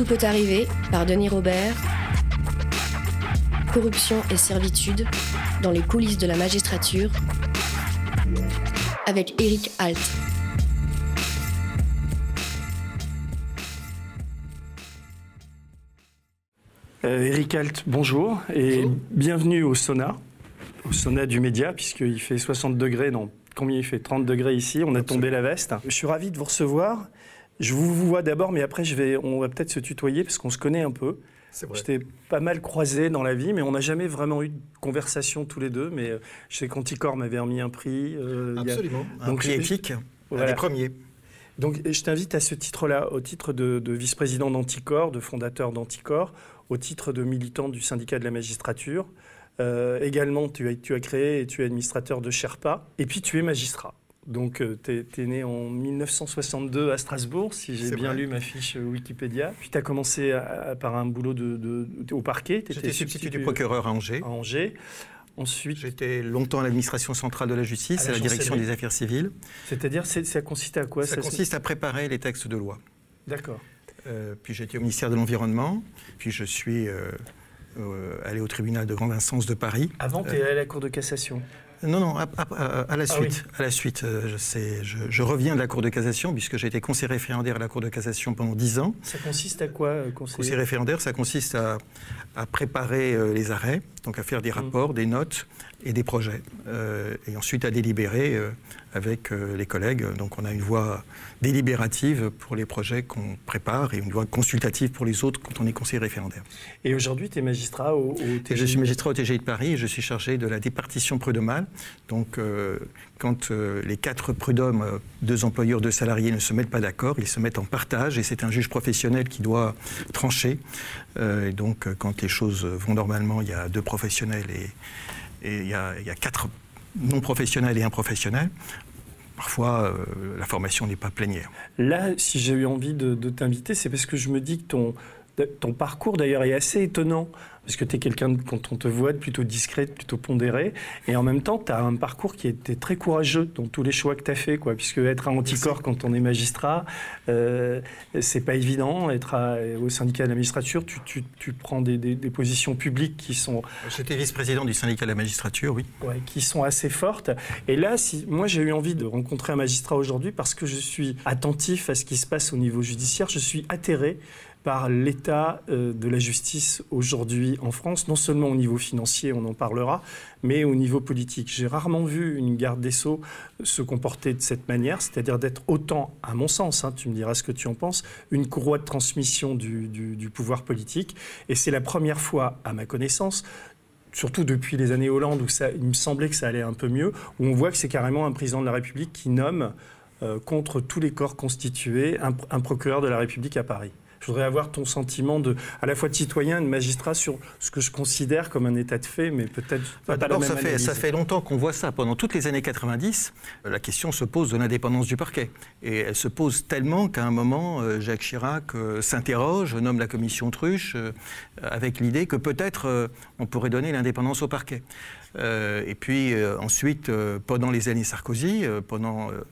Tout peut arriver par Denis Robert. Corruption et servitude dans les coulisses de la magistrature avec Eric Alt. Euh, Eric Alt, bonjour et bienvenue au sauna, au sauna du média, puisqu'il fait 60 degrés, non, combien il fait 30 degrés ici, on a tombé la veste. Je suis ravi de vous recevoir. Je vous vois d'abord, mais après je vais, on va peut-être se tutoyer parce qu'on se connaît un peu. Je t'ai pas mal croisé dans la vie, mais on n'a jamais vraiment eu de conversation tous les deux. Mais euh, je sais qu'Anticor m'avait remis un prix. euh, Absolument, a... un donc, prix épique, voilà. les premiers. Donc je t'invite à ce titre-là, au titre de, de vice-président d'Anticor, de fondateur d'Anticor, au titre de militant du syndicat de la magistrature. Euh, également, tu as, tu as créé et tu es administrateur de Sherpa. Et puis, tu es magistrat. Donc, euh, tu es, né en 1962 à Strasbourg, si j'ai bien lu ma fiche Wikipédia. Puis, tu as commencé à, par un boulot de, de, au parquet. J'étais substitut du procureur à Angers. À Angers. Ensuite, j'étais longtemps à l'administration centrale de la justice, à la, direction des affaires civiles. C'est-à-dire, ça consiste à quoi? Ça, ça consiste à préparer les textes de loi. D'accord. Euh, puis j'étais au ministère de l'Environnement, puis je suis euh, euh, allé au tribunal de grande instance de Paris. Avant, tu es allé à la Cour de cassation non, non, à, la suite. À la suite, je, sais, je, reviens de la Cour de cassation puisque j'ai été conseiller référendaire à la Cour de cassation pendant dix ans. Ça consiste à quoi, conseiller? Conseiller référendaire, ça consiste à, préparer les arrêts, donc à faire des mmh. rapports, des notes et des projets, et ensuite à délibérer avec euh, les collègues. Donc on a une voix délibérative pour les projets qu'on prépare et une voix consultative pour les autres quand on est conseiller référendaire. Et aujourd'hui, tu es magistrat au, TGI Je suis magistrat au TGI de Paris et je suis chargé de la départition prud'homale. Donc euh, quand euh, les quatre prud'hommes, deux employeurs, deux salariés ne se mettent pas d'accord, ils se mettent en partage et c'est un juge professionnel qui doit trancher. et donc quand les choses vont normalement, il y a deux professionnels et, et il, y a, quatre non professionnels et un professionnel. Parfois, euh, la formation n'est pas plénière. Là, si j'ai eu envie de, de t'inviter, c'est parce que je me dis que ton, ton parcours, d'ailleurs, est assez étonnant parce que tu es quelqu'un, quand on te voit, plutôt discret, plutôt pondéré, et en même temps, tu as un parcours qui était très courageux dans tous les choix que tu as fait, quoi, puisque être à Anticor quand on est magistrat, euh, c'est pas évident, être au syndicat de la magistrature, tu, tu, tu prends des, des, des, positions publiques qui sont... J'étais vice-président du syndicat de la magistrature, oui. Ouais, qui sont assez fortes, et là, si, moi j'ai eu envie de rencontrer un magistrat aujourd'hui parce que je suis attentif à ce qui se passe au niveau judiciaire, je suis atterré par l'état euh, de la justice aujourd'hui en France, non seulement au niveau financier, on en parlera, mais au niveau politique. J'ai rarement vu une garde des Sceaux se comporter de cette manière, c'est-à-dire d'être autant, à mon sens, hein, tu me diras ce que tu en penses, une courroie de transmission du, pouvoir politique. Et c'est la première fois, à ma connaissance, surtout depuis les années Hollande, où ça, il me semblait que ça allait un peu mieux, où on voit que c'est carrément un président de la République qui nomme euh, contre tous les corps constitués un procureur de la République à Paris. Je voudrais avoir ton sentiment de, à la fois de citoyen et de magistrat sur ce que je considère comme un état de fait, mais peut-être pas, la même ça fait, ça fait longtemps qu'on voit ça. Pendant toutes les années 90, la question se pose de l'indépendance du parquet. Et elle se pose tellement qu'à un moment, euh, Jacques Chirac euh, s'interroge, nomme la commission Truche, euh, avec l'idée que peut-être on pourrait donner l'indépendance au parquet. et puis ensuite, pendant les années Sarkozy, pendant euh,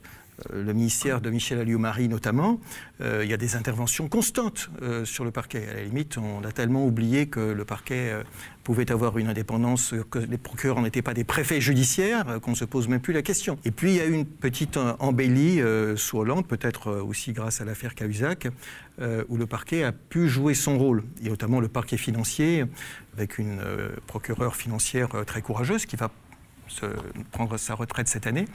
le ministère de Michel Alliot-Marie notamment, euh, il y a des interventions constantes euh, sur le parquet. À la limite, on a tellement oublié que le parquet pouvait avoir une indépendance, que les procureurs n'étaient pas des préfets judiciaires, qu'on ne se pose même plus la question. Et puis il y a eu une petite embellie sous Hollande, peut-être aussi grâce à l'affaire Cahuzac, où le parquet a pu jouer son rôle, et notamment le parquet financier, avec une procureure financière très courageuse qui va prendre sa retraite cette année,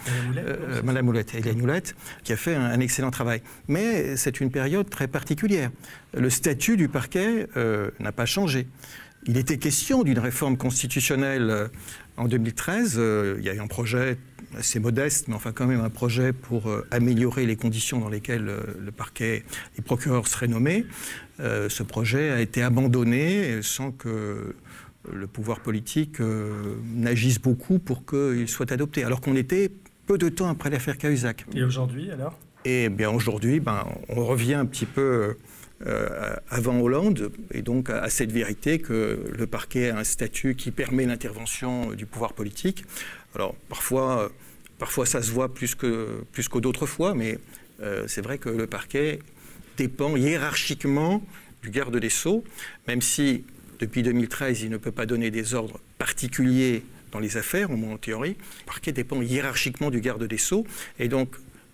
Madame Moulette, Hélène Moulette, qui a fait un, excellent travail. Mais c'est une période très particulière. Le statut du parquet euh, n'a pas changé. Il était question d'une réforme constitutionnelle euh, en 2013. Euh, il y a eu un projet assez modeste, mais enfin quand même un projet pour améliorer les conditions dans lesquelles le parquet, les procureurs seraient nommés. ce projet a été abandonné sans que le pouvoir politique euh, n'agisse beaucoup pour qu'il soit adopté, alors qu'on était peu de temps après l'affaire Cahuzac. Et aujourd'hui, alors? Eh bien, aujourd'hui, ben, on revient un petit peu euh, avant Hollande, et donc à, cette vérité que le parquet a un statut qui permet l'intervention du pouvoir politique. Alors, parfois, parfois ça se voit plus que, plus que d'autres fois, mais euh, c'est vrai que le parquet dépend hiérarchiquement du garde des Sceaux, même si depuis 2013 il ne peut pas donner des ordres particuliers dans les affaires, au moins en théorie. Le parquet dépend hiérarchiquement du garde des Sceaux, et donc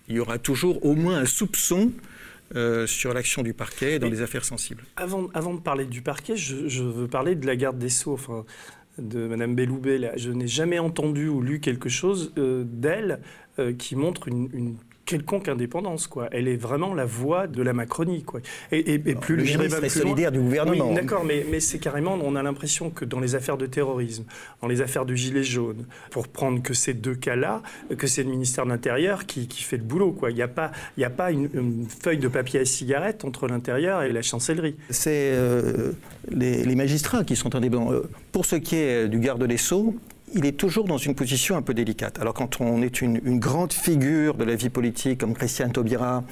il y aura toujours au moins un soupçon euh, sur l'action du parquet dans les affaires sensibles. Avant, avant, de parler du parquet, je, veux parler de la garde des Sceaux. Enfin, de Mme Belloubet, je n'ai jamais entendu ou lu quelque chose euh, d'elle euh, qui montre une quelconque indépendance. Quoi. Elle est vraiment la voix de la Macronie. Quoi. Et, plus le ministre est solidaire du gouvernement. Oui, d'accord, mais, mais c'est carrément, on a l'impression que dans les affaires de terrorisme, dans les affaires de gilets jaunes, pour prendre que ces deux cas-là, que c'est le ministère de l'Intérieur qui, qui, fait le boulot. Quoi. Il n'y a pas, il y a pas une, feuille de papier à cigarette entre l'intérieur et la chancellerie. C'est euh, les, les, magistrats qui sont indépendants. Euh, pour ce qui est du garde des Sceaux, il est toujours dans une position un peu délicate. Alors quand on est une, grande figure de la vie politique comme Christiane Taubira,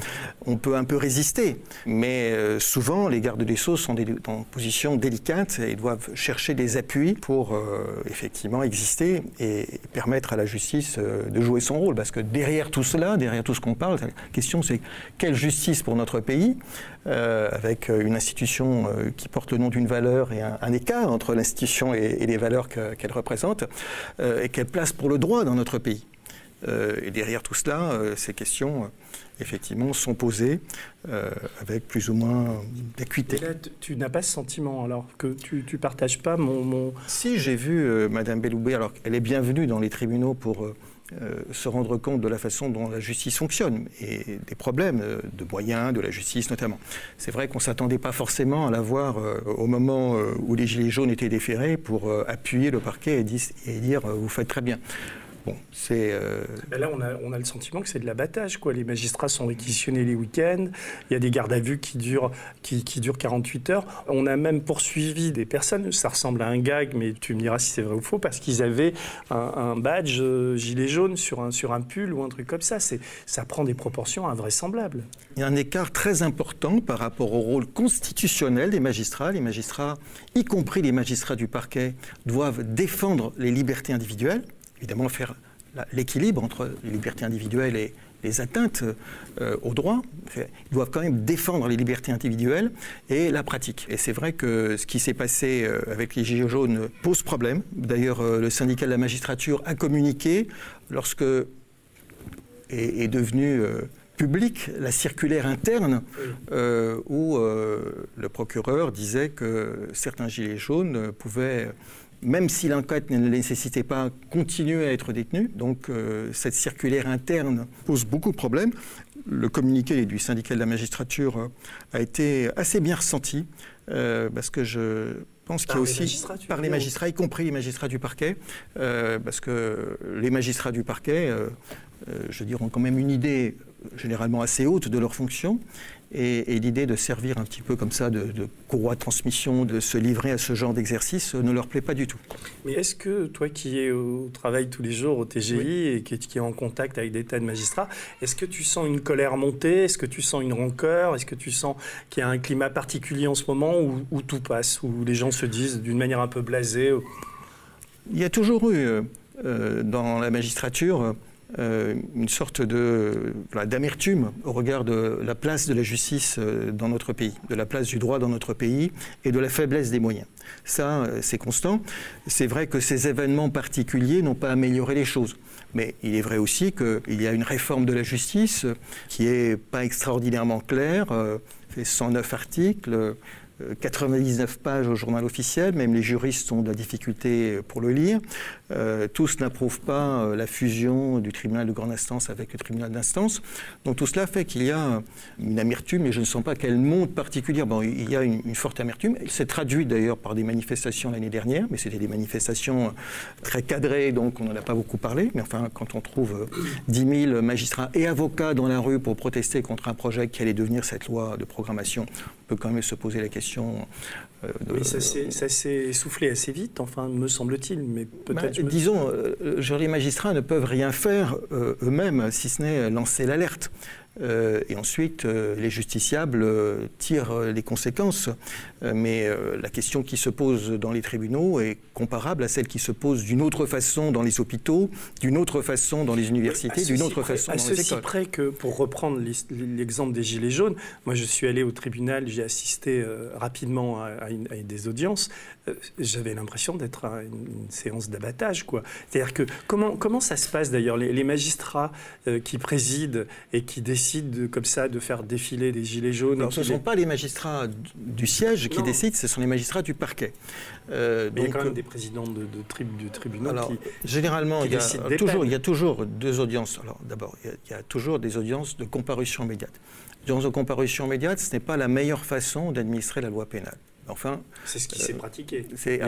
on peut un peu résister. Mais euh, souvent, les gardes des Sceaux sont dans une position délicate et doivent chercher des appuis pour euh, effectivement exister et permettre à la justice euh, de jouer son rôle. Parce que derrière tout cela, derrière tout ce qu'on parle, la question c'est quelle justice pour notre pays avec une institution qui porte le nom d'une valeur et un, écart entre l'institution et, les valeurs qu'elle représente. Euh, et quelle place pour le droit dans notre pays. Euh, et derrière tout cela, euh, ces questions, effectivement, sont posées avec plus ou moins d'acuité. là, tu n'as pas ce sentiment, alors que tu ne partages pas mon... Si, j'ai vu Madame Belloubet, alors elle est bienvenue dans les tribunaux pour euh, se rendre compte de la façon dont la justice fonctionne et des problèmes euh, de moyens de la justice notamment. C'est vrai qu'on ne s'attendait pas forcément à la voir euh, au moment où les Gilets jaunes étaient déférés pour appuyer le parquet et, et dire vous faites très bien. Bon, c'est. Euh, ben là, on a, on a, le sentiment que c'est de l'abattage. Quoi. Les magistrats sont réquisitionnés les week-ends. Il y a des gardes à vue qui durent, qui, qui, durent 48 heures. On a même poursuivi des personnes. Ça ressemble à un gag, mais tu me diras si c'est vrai ou faux, parce qu'ils avaient un, badge euh, gilet jaune sur un, sur un pull ou un truc comme ça. C'est, ça prend des proportions invraisemblables. Il y a un écart très important par rapport au rôle constitutionnel des magistrats. Les magistrats, y compris les magistrats du parquet, doivent défendre les libertés individuelles évidemment faire l'équilibre entre les libertés individuelles et les atteintes euh, aux droits. Ils doivent quand même défendre les libertés individuelles et la pratique. Et c'est vrai que ce qui s'est passé euh, avec les Gilets jaunes pose problème. D'ailleurs, euh, le syndicat de la magistrature a communiqué lorsque est, devenue publique la circulaire interne où le procureur disait que certains Gilets jaunes pouvaient même si l'enquête ne nécessitait pas continuer à être détenu. Donc euh, cette circulaire interne pose beaucoup de problèmes. Le communiqué du syndicat de la magistrature euh, a été assez bien ressenti, euh, parce que je pense qu'il y a aussi, par les magistrats, y compris les magistrats du parquet, parce que les magistrats du parquet, je dire, ont quand même une idée généralement assez haute de leur fonction. Et, l'idée de servir un petit peu comme ça de, courroie de transmission, de se livrer à ce genre d'exercice ne leur plaît pas du tout. Mais est-ce que toi qui es au travail tous les jours au TGI et qui, qui est en contact avec des tas de magistrats, est-ce que tu sens une colère monter Est-ce que tu sens une rancœur? Est-ce que tu sens qu'il y a un climat particulier en ce moment où, tout passe, où les gens se disent d'une manière un peu blasée Il y a toujours eu euh, dans la magistrature euh, une sorte de, d'amertume au regard de la place de la justice euh, dans notre pays, de la place du droit dans notre pays et de la faiblesse des moyens. Ça, euh, c'est constant. C'est vrai que ces événements particuliers n'ont pas amélioré les choses. Mais il est vrai aussi qu'il y a une réforme de la justice qui n'est pas extraordinairement claire, fait 109 articles, 99 pages au journal officiel, même les juristes ont de la difficulté pour le lire. Euh, tous n'approuvent pas euh, la fusion du tribunal de grande instance avec le tribunal d'instance. Donc tout cela fait qu'il y a une amertume, et je ne sens pas qu'elle monte particulièrement. Bon, il y a une, forte amertume. Elle s'est traduite d'ailleurs par des manifestations l'année dernière, mais c'était des manifestations très cadrées, donc on n'en a pas beaucoup parlé. Mais enfin, quand on trouve 10 000 magistrats et avocats dans la rue pour protester contre un projet qui allait devenir cette loi de programmation, on peut quand même se poser la question Euh, oui, ça s'est essoufflé assez vite, enfin, me semble-t-il, mais peut-être. Bah, disons, les magistrats ne peuvent rien faire eux-mêmes, si ce n'est lancer l'alerte. Euh, et ensuite, euh, les justiciables euh, tirent les conséquences. Mais la question qui se pose dans les tribunaux est comparable à celle qui se pose d'une autre façon dans les hôpitaux, d'une autre façon dans les universités, d'une autre façon dans les écoles. À ceci près que, pour reprendre l'exemple des Gilets jaunes, moi je suis allé au tribunal, j'ai assisté rapidement à, des audiences, j'avais l'impression d'être à une, séance d'abattage. C'est-à-dire que comment, comment ça se passe d'ailleurs les, les, magistrats qui président et qui décident de, comme ça de faire défiler des gilets jaunes ce ne sont pas les magistrats du siège qui décident, ce sont les magistrats du parquet. Euh, il y a quand même des présidents de, de, tribunaux qui, généralement, il, y a toujours, il y a toujours deux audiences. Alors d'abord, il, y a toujours des audiences de comparution immédiate. L'audience de comparution immédiate, ce n'est pas la meilleure façon d'administrer la loi pénale. Enfin, c'est ce qui s'est euh, pratiqué. C'est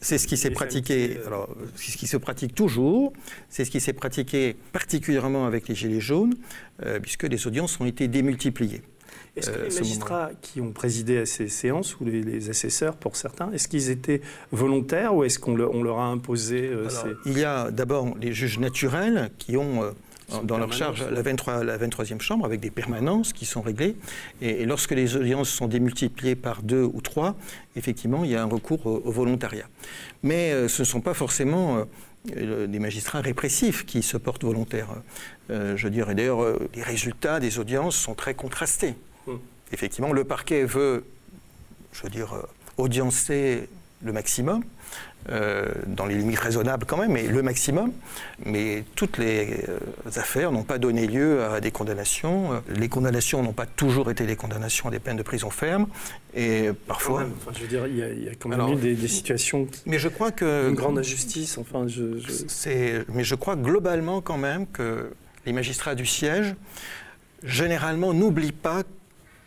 c'est ce qui s'est pratiqué, euh, alors, ce qui se pratique toujours, c'est ce qui s'est pratiqué particulièrement avec les Gilets jaunes, euh, puisque les audiences ont été démultipliées. Est-ce que euh, les magistrats qui ont présidé à ces séances, ou les, assesseurs pour certains, est-ce qu'ils étaient volontaires ou est-ce qu'on leur a imposé Il y a d'abord les juges naturels qui ont dans leur charge la, 23, la 23e chambre avec des permanences qui sont réglées. Et, lorsque les audiences sont démultipliées par deux ou trois, effectivement, il y a un recours au, volontariat. Mais euh, ce ne sont pas forcément euh, des magistrats répressifs qui se portent volontaires. Euh, je dirais d'ailleurs, les résultats des audiences sont très contrastés. Hum. Effectivement, le parquet veut, je veux dire, audiencer le maximum. Euh, dans les limites raisonnables quand même, mais le maximum. Mais toutes les euh, affaires n'ont pas donné lieu à des condamnations. Les condamnations n'ont pas toujours été des condamnations à des peines de prison ferme. Et parfois. enfin, je veux dire, il y, a, quand même eu des, situations. mais je crois que. Une grande injustice, enfin. Je, Mais je crois globalement quand même que les magistrats du siège, généralement, n'oublient pas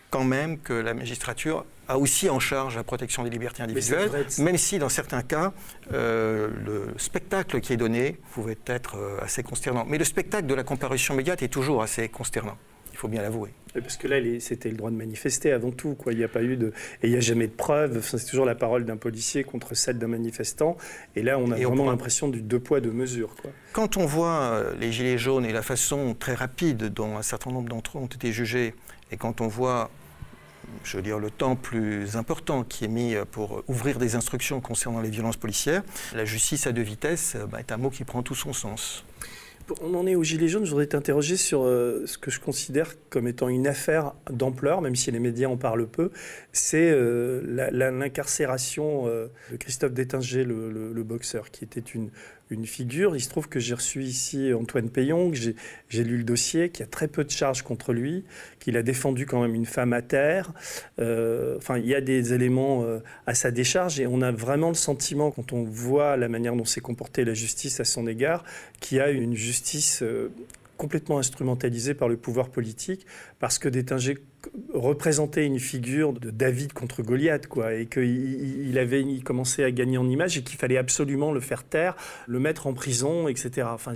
quand même que la magistrature a aussi en charge la protection des libertés individuelles, même si dans certains cas, euh, le spectacle qui est donné pouvait être euh, assez consternant. Mais le spectacle de la comparution médiate est toujours assez consternant. Il faut bien l'avouer. Parce que là, c'était le droit de manifester avant tout. Quoi. Il n'y a pas eu de. Et il n'y a jamais de preuves. c'est toujours la parole d'un policier contre celle d'un manifestant. Et là, on a vraiment l'impression du deux poids, deux mesures. Quoi. Quand on voit euh, les Gilets jaunes et la façon très rapide dont un certain nombre d'entre eux ont été jugés, et quand on voit je veux dire, le temps plus important qui est mis pour ouvrir des instructions concernant les violences policières, la justice à deux vitesses bah, est un mot qui prend tout son sens. On en est au Gilet jaune. Je voudrais t'interroger sur euh, ce que je considère comme étant une affaire d'ampleur, même si les médias en parlent peu. C'est euh, l'incarcération euh, de Christophe Détinger, le, boxeur, qui était une, une figure. Il se trouve que j'ai reçu ici Antoine Payon, que j'ai lu le dossier, qui a très peu de charges contre lui, qu'il a défendu quand même une femme à terre. Euh, enfin, il y a des éléments euh, à sa décharge et on a vraiment le sentiment, quand on voit la manière dont s'est comportée la justice à son égard, qu'il y a une justice euh, complètement instrumentalisée par le pouvoir politique, parce que Détinger représentait une figure de David contre Goliath, quoi, et qu'il il avait commencé à gagner en image et qu'il fallait absolument le faire taire, le mettre en prison, etc. Enfin,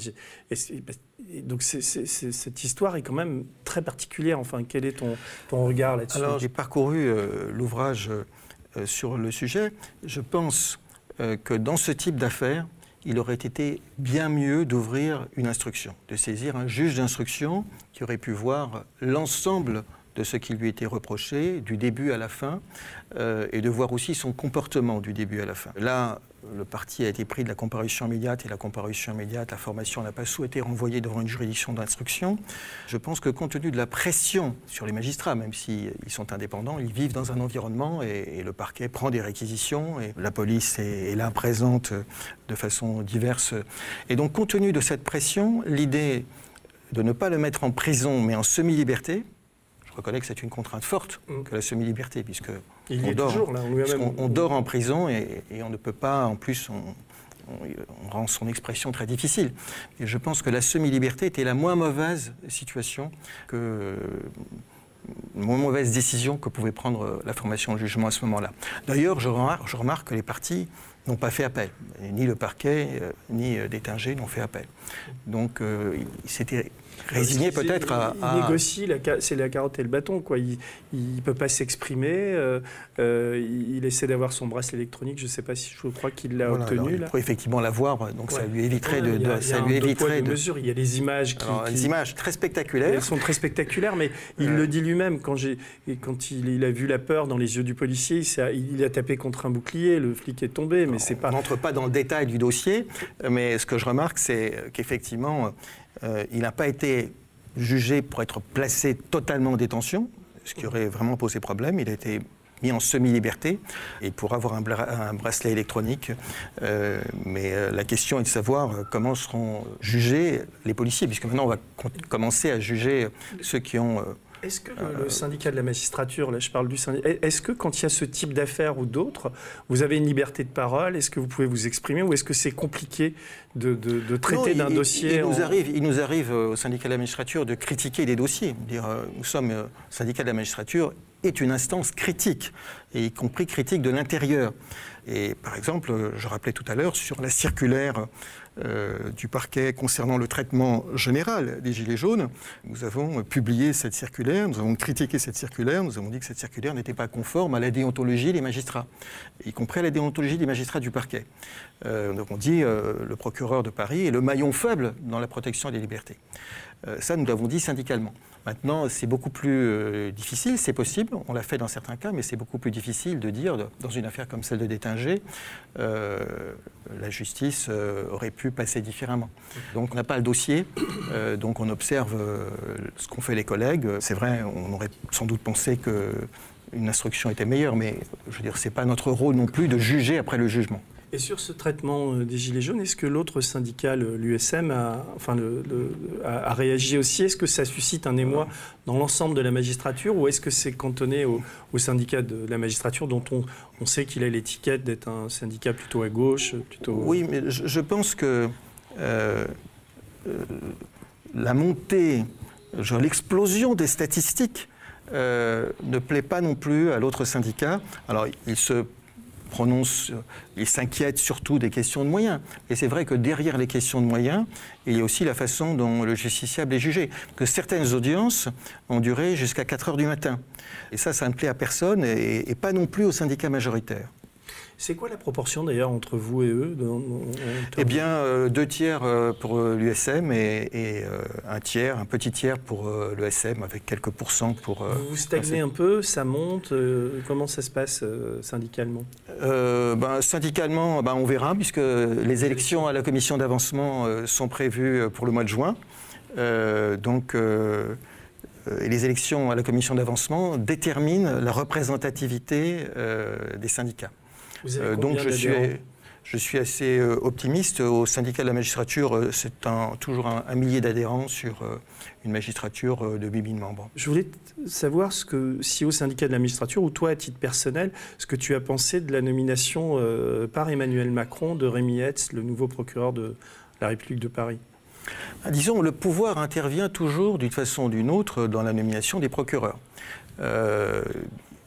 donc cette histoire est quand même très particulière. Enfin, quel est ton, ton regard là-dessus? Alors, j'ai parcouru euh, l'ouvrage euh, sur le sujet. Je pense euh, que dans ce type d'affaires, il aurait été bien mieux d'ouvrir une instruction, de saisir un juge d'instruction qui aurait pu voir l'ensemble de ce qui lui était reproché du début à la fin euh, et de voir aussi son comportement du début à la fin. Là, le parti a été pris de la comparution immédiate et la comparution immédiate, la formation n'a pas souhaité renvoyer devant une juridiction d'instruction. Je pense que compte tenu de la pression sur les magistrats, même s'ils sont indépendants, ils vivent dans un environnement et, le parquet prend des réquisitions et la police est, est là présente de façon diverse. Et donc compte tenu de cette pression, l'idée de ne pas le mettre en prison mais en semi-liberté, je reconnais que c'est une contrainte forte mm. que la semi-liberté, puisque on, dort, on, dort en prison et, on ne peut pas, en plus, on, rend son expression très difficile. Et je pense que la semi-liberté était la moins mauvaise situation que la moins mauvaise décision que pouvait prendre la formation de jugement à ce moment-là. D'ailleurs, je remarque, je remarque que les partis n'ont pas fait appel. Ni le parquet, euh, ni euh, Détinger n'ont fait appel. Donc, euh, c'était résigné peut-être à, Il négocie, c'est la carotte et le bâton. Quoi. Il ne peut pas s'exprimer. Euh, euh, il essaie d'avoir son bracelet électronique. Je ne sais pas si je crois qu'il l'a obtenu. il pourrait effectivement l'avoir, donc ça lui éviterait de, il y a, ça lui éviterait de, mesures. Il y a des images qui, des images très spectaculaires. Elles sont très spectaculaires, mais il le dit lui-même quand, quand il, il, a vu la peur dans les yeux du policier. Il, il, a tapé contre un bouclier. Le flic est tombé, mais c'est pas. On n'entre pas dans le détail du dossier, mais ce que je remarque, c'est qu'effectivement euh, il n'a pas été jugé pour être placé totalement en détention, ce qui aurait vraiment posé problème. Il a été mis en semi-liberté et pour avoir un, bracelet électronique. Euh, mais euh, la question est de savoir comment seront jugés les policiers, puisque maintenant on va commencer à juger ceux qui ont est-ce que le, syndicat de la magistrature, là je parle du syndicat, est-ce que quand il y a ce type d'affaires ou d'autres, vous avez une liberté de parole? Est-ce que vous pouvez vous exprimer ou est-ce que c'est compliqué de, traiter d'un dossier il, nous arrive, il nous arrive euh, au syndicat de la magistrature de critiquer des dossiers. Dire, euh, nous sommes, le euh, syndicat de la magistrature est une instance critique, et y compris critique de l'intérieur. Et par exemple, je rappelais tout à l'heure sur la circulaire euh, du parquet concernant le traitement général des Gilets jaunes. Nous avons publié cette circulaire, nous avons critiqué cette circulaire, nous avons dit que cette circulaire n'était pas conforme à la déontologie des magistrats, y compris à la déontologie des magistrats du parquet. Euh, nous avons dit euh, le procureur de Paris est le maillon faible dans la protection des libertés. Ça, nous l'avons dit syndicalement. Maintenant, c'est beaucoup plus euh, difficile, c'est possible, on l'a fait dans certains cas, mais c'est beaucoup plus difficile de dire, dans une affaire comme celle de Détinger, euh, la justice euh, aurait pu passer différemment. Donc on n'a pas le dossier, donc on observe ce qu'ont fait les collègues. C'est vrai, on aurait sans doute pensé qu'une instruction était meilleure, mais je veux dire, pas notre rôle non plus de juger après le jugement. Et sur ce traitement euh, des Gilets jaunes, est-ce que l'autre syndicat, l'USM, a, réagi aussi? Est-ce que ça suscite un émoi dans l'ensemble de la magistrature ou est-ce que c'est cantonné au, syndicat de la magistrature dont on, sait qu'il a l'étiquette d'être un syndicat plutôt à gauche. Oui, mais je, pense que euh, euh, la montée, l'explosion des statistiques ne plaît pas non plus à l'autre syndicat. Alors, il se il s'inquiète surtout des questions de moyens. Et c'est vrai que derrière les questions de moyens, il y a aussi la façon dont le justiciable est jugé. Que certaines audiences ont duré jusqu'à 4 heures du matin. Et ça, ça ne plaît à personne et, et pas non plus au syndicat majoritaire. C'est quoi la proportion d'ailleurs entre vous et eux Eh bien, euh, deux tiers euh, pour euh, l'USM et, un tiers, un petit tiers pour l'ESM avec quelques pourcents pour. vous vous stagnez un peu, ça monte. comment ça se passe syndicalement? Ben, Syndicalement, ben, on verra puisque les élections à la commission d'avancement sont prévues pour le mois de juin. donc les élections à la commission d'avancement déterminent la représentativité des syndicats. Euh, donc je suis, je suis assez euh, optimiste. Au syndicat de la magistrature, euh, c'est toujours un, millier d'adhérents sur une magistrature de 8000 membres. Je voulais savoir ce que, si au syndicat de la magistrature, ou toi à titre personnel, ce que tu as pensé de la nomination par Emmanuel Macron de Rémi Hetz, le nouveau procureur de la République de Paris? Ah, disons, le pouvoir intervient toujours d'une façon ou d'une autre dans la nomination des procureurs.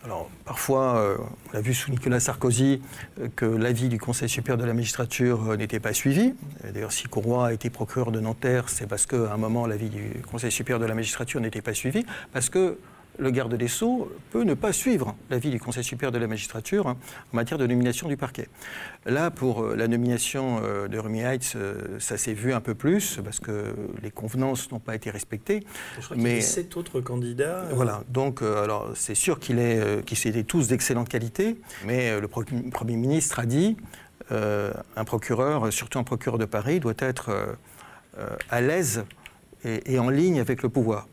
Alors, parfois, euh, on a vu sous Nicolas Sarkozy euh, que l'avis du Conseil supérieur de la magistrature euh, n'était pas suivi. D'ailleurs, si Courroy a été procureur de Nanterre, c'est parce qu'à un moment, l'avis du Conseil supérieur de la magistrature n'était pas suivi, parce que le garde des Sceaux peut ne pas suivre l'avis du Conseil supérieur de la magistrature hein, en matière de nomination du parquet. Là, pour euh, la nomination euh, de Remy Heitz, euh, ça s'est vu un peu plus parce que les convenances n'ont pas été respectées. Je crois mais qu'il y a sept autres candidats. Voilà, donc alors c'est sûr qu'il est, qu'ils étaient tous d'excellente qualité, mais le Premier ministre a dit un procureur, surtout un procureur de Paris, doit être à l'aise et en ligne avec le pouvoir.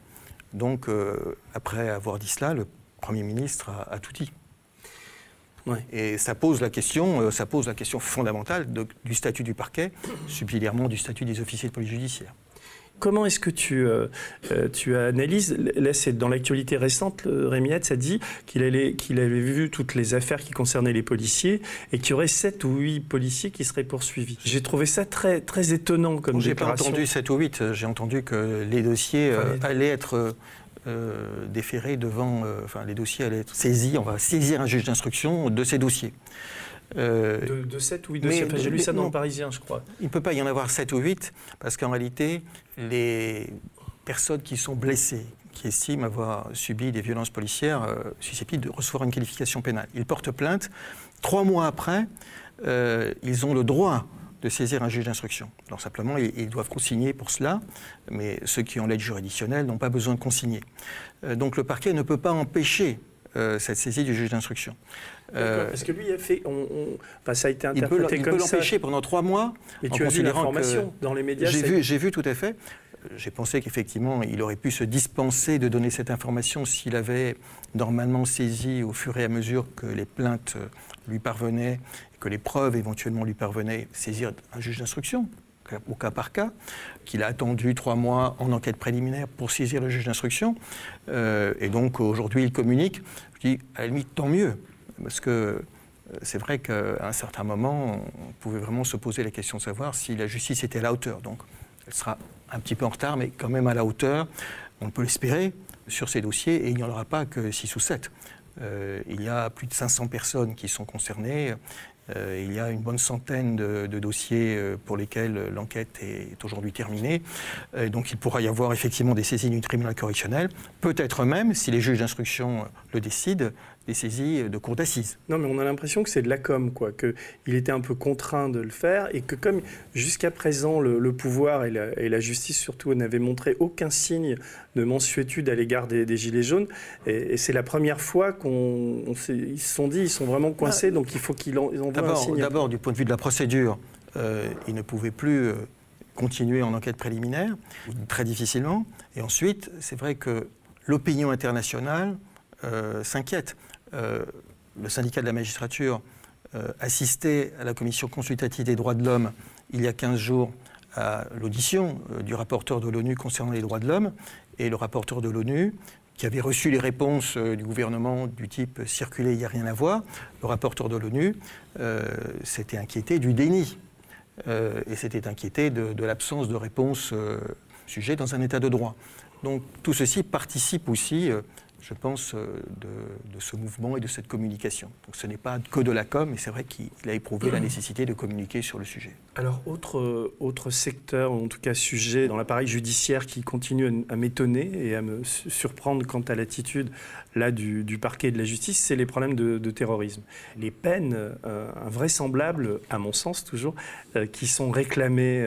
Donc, euh, après avoir dit cela, le Premier ministre a, tout dit. Et ça pose la question, euh, ça pose la question fondamentale du statut du parquet, subsidiairement du statut des officiers de police judiciaire. Comment est-ce que tu, euh, euh, tu analyses Là, c'est dans l'actualité récente, Rémi Hetz a dit qu'il qu'il avait vu toutes les affaires qui concernaient les policiers et qu'il y aurait 7 ou 8 policiers qui seraient poursuivis. J'ai trouvé ça très, très étonnant comme J'ai pas entendu 7 ou 8. J'ai entendu que les dossiers euh, allaient être déférés devant. enfin, les dossiers allaient être saisis. On va saisir un juge d'instruction de ces dossiers. Euh, de, 7 ou 8 dossiers. J'ai lu ça dans le Parisien, je crois. Il ne peut pas y en avoir 7 ou 8, parce qu'en réalité, les, personnes qui sont blessées, qui estiment avoir subi des violences policières euh, susceptibles de recevoir une qualification pénale. Ils portent plainte. Trois mois après, euh, ils ont le droit de saisir un juge d'instruction. Alors simplement, ils, doivent consigner pour cela, mais ceux qui ont l'aide juridictionnelle n'ont pas besoin de consigner. Donc le parquet ne peut pas empêcher cette saisie du juge d'instruction. parce que lui a fait, ça a été interprété il peut, il peut l'empêcher pendant trois mois. Mais tu as vu l'information dans les médias J'ai vu, j'ai vu tout à fait j'ai pensé qu'effectivement, il aurait pu se dispenser de donner cette information s'il avait normalement saisi au fur et à mesure que les plaintes lui parvenaient, que les preuves éventuellement lui parvenaient, saisir un juge d'instruction au cas par cas, qu'il a attendu trois mois en enquête préliminaire pour saisir le juge d'instruction. Euh, et donc aujourd'hui, il communique. Je dis, à la limite, tant mieux, parce que euh, c'est vrai qu'à un certain moment, on pouvait vraiment se poser la question de savoir si la justice était à la hauteur. Donc, elle sera un petit peu en retard, mais quand même à la hauteur, on peut l'espérer, sur ces dossiers, et il n'y en aura pas que 6 ou 7. Euh, il y a plus de 500 personnes qui sont concernées. Euh, il y a une bonne centaine de, dossiers euh, pour lesquels l'enquête est aujourd'hui terminée. donc il pourra y avoir effectivement des saisines du tribunal correctionnel. Peut-être même, si les juges d'instruction le décident, des saisies de cour d'assises. Non, mais on a l'impression que c'est de la com, quoi, qu'il était un peu contraint de le faire et que comme jusqu'à présent le, pouvoir et la, justice surtout n'avaient montré aucun signe de mensuétude à l'égard des, Gilets jaunes, et, c'est la première fois qu'on ils se sont dit ils sont vraiment coincés, ah. donc il faut qu'ils envoient un signe. D'abord, du point de vue de la procédure, euh, ils ne pouvaient plus... Euh, continuer en enquête préliminaire, très difficilement. Et ensuite, c'est vrai que l'opinion internationale euh, s'inquiète. Euh, le syndicat de la magistrature euh, assistait à la commission consultative des droits de l'homme il y a 15 jours à l'audition euh, du rapporteur de l'ONU concernant les droits de l'homme. Et le rapporteur de l'ONU, qui avait reçu les réponses du gouvernement du type circuler, il n'y a rien à voir, le rapporteur de l'ONU s'était inquiété du déni et s'était inquiété de, l'absence de réponse sujet dans un état de droit. Donc tout ceci participe aussi je pense, euh, de, ce mouvement et de cette communication. Donc ce n'est pas que de la com, mais c'est vrai qu'il a éprouvé la nécessité de communiquer sur le sujet. Alors, autre, autre secteur, ou en tout cas sujet dans l'appareil judiciaire qui continue à m'étonner et à me surprendre quant à l'attitude là du, parquet de la justice, c'est les problèmes de, terrorisme. Les peines euh, invraisemblables, à mon sens toujours, euh, qui sont réclamées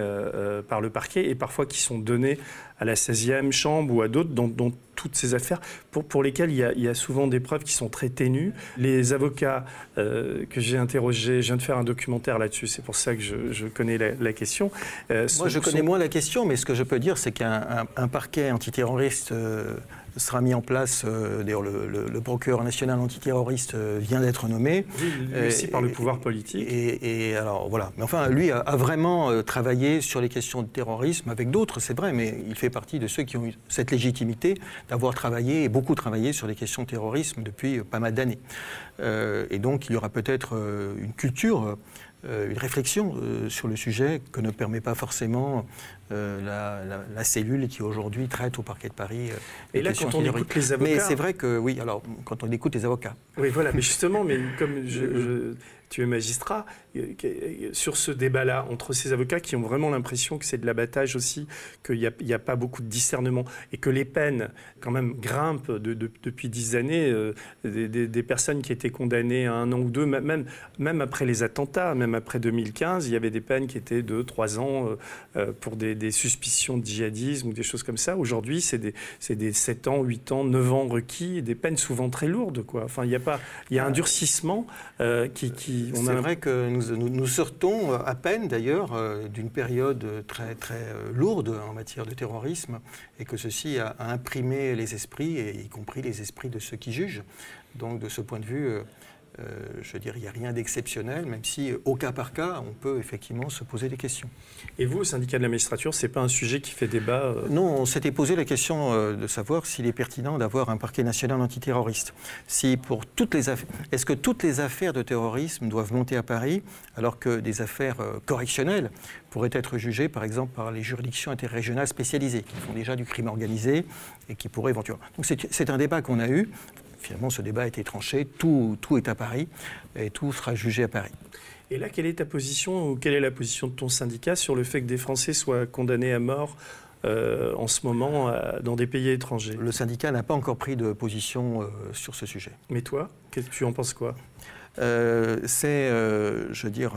par le parquet et parfois qui sont données à la 16e chambre ou à d'autres, dont, toutes ces affaires, pour, pour lesquelles il y, a, souvent des preuves qui sont très ténues. Les avocats euh, que j'ai interrogés, je viens de faire un documentaire là-dessus, c'est pour ça que je, connais la, question. Euh, Moi, je connais moins la question, mais ce que je peux dire, c'est qu'un parquet antiterroriste euh, sera mis en place. Euh, d'ailleurs, le, procureur national antiterroriste euh, vient d'être nommé. Oui, aussi par le pouvoir politique. Et, alors voilà. Mais enfin, lui a, vraiment euh, travaillé sur les questions de terrorisme avec d'autres, c'est vrai, mais il fait partie de ceux qui ont eu cette légitimité d'avoir travaillé et beaucoup travaillé sur les questions de terrorisme depuis pas mal d'années. et donc, il y aura peut-être une culture euh, une réflexion euh, sur le sujet que ne permet pas forcément euh, la, cellule qui aujourd'hui traite au parquet de Paris. Et là, quand on écoute les avocats. Mais c'est vrai que, oui, alors, quand on écoute les avocats. Oui, voilà, mais justement, mais comme je tu es magistrat, euh, euh, sur ce débat-là, entre ces avocats qui ont vraiment l'impression que c'est de l'abattage aussi, qu'il n'y a, pas beaucoup de discernement, et que les peines, quand même, grimpent depuis dix années, euh, des, personnes qui étaient condamnées à un an ou deux, même, même après les attentats, même après 2015, il y avait des peines qui étaient de trois ans pour des, suspicions de djihadisme ou des choses comme ça. Aujourd'hui, c'est des, des 7 ans, 8 ans, 9 ans requis, des peines souvent très lourdes. Quoi. Enfin, il y a, pas, y a un durcissement qui c'est vrai que nous, sortons à peine d'ailleurs euh, d'une période très, très euh, lourde en matière de terrorisme et que ceci a, imprimé les esprits, y compris les esprits de ceux qui jugent. Donc de ce point de vue, euh, euh, je veux dire, il n'y a rien d'exceptionnel, même si au cas par cas, on peut effectivement se poser des questions. Et vous, au syndicat de la magistrature, ce n'est pas un sujet qui fait débat euh Non, on s'était posé la question euh, de savoir s'il est pertinent d'avoir un parquet national antiterroriste. Si pour toutes les est-ce que toutes les affaires de terrorisme doivent monter à Paris, alors que des affaires correctionnelles pourraient être jugées, par exemple, par les juridictions interrégionales spécialisées, qui font déjà du crime organisé et qui pourraient éventuellement. Donc c'est un débat qu'on a eu finalement, ce débat a été tranché. Tout, tout est à Paris et tout sera jugé à Paris. Et là, quelle est ta position ou quelle est la position de ton syndicat sur le fait que des Français soient condamnés à mort en ce moment dans des pays étrangers? Le syndicat n'a pas encore pris de position sur ce sujet. Mais toi, tu en penses quoi? C'est, je veux dire,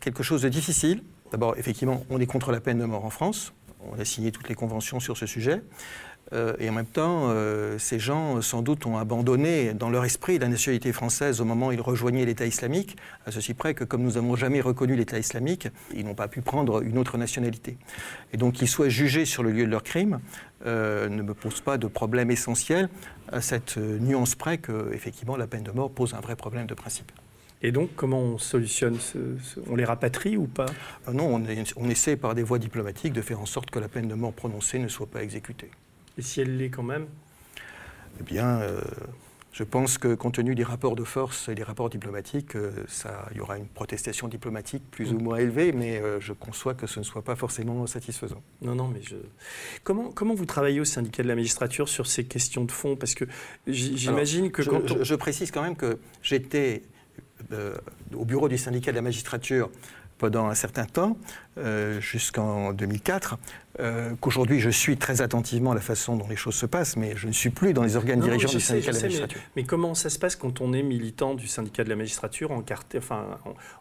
quelque chose de difficile. D'abord, effectivement, on est contre la peine de mort en France. On a signé toutes les conventions sur ce sujet. Euh, et en même temps, euh, ces gens, sans doute, ont abandonné dans leur esprit la nationalité française au moment où ils rejoignaient l'État islamique, à ceci près que, comme nous n'avons jamais reconnu l'État islamique, ils n'ont pas pu prendre une autre nationalité. Et donc, qu'ils soient jugés sur le lieu de leur crime euh, ne me pose pas de problème essentiel, à cette nuance près que, effectivement, la peine de mort pose un vrai problème de principe. Et donc, comment on solutionne On les rapatrie ou pas? Non, on, on essaie par des voies diplomatiques de faire en sorte que la peine de mort prononcée ne soit pas exécutée. Et si elle l'est quand même Eh bien, euh, je pense que compte tenu des rapports de force et des rapports diplomatiques, euh, ça, il y aura une protestation diplomatique plus ou moins élevée, mais euh, je conçois que ce ne soit pas forcément satisfaisant. Non, non, mais je... comment, comment vous travaillez au syndicat de la magistrature sur ces questions de fond? Parce que j'imagine que quand je, précise quand même que j'étais au bureau du syndicat de la magistrature pendant un certain temps, jusqu'en 2004, euh, qu'aujourd'hui je suis très attentivement la façon dont les choses se passent, mais je ne suis plus dans les organes dirigeants du syndicat de la magistrature. Mais, comment ça se passe quand on est militant du syndicat de la magistrature, en carte, enfin,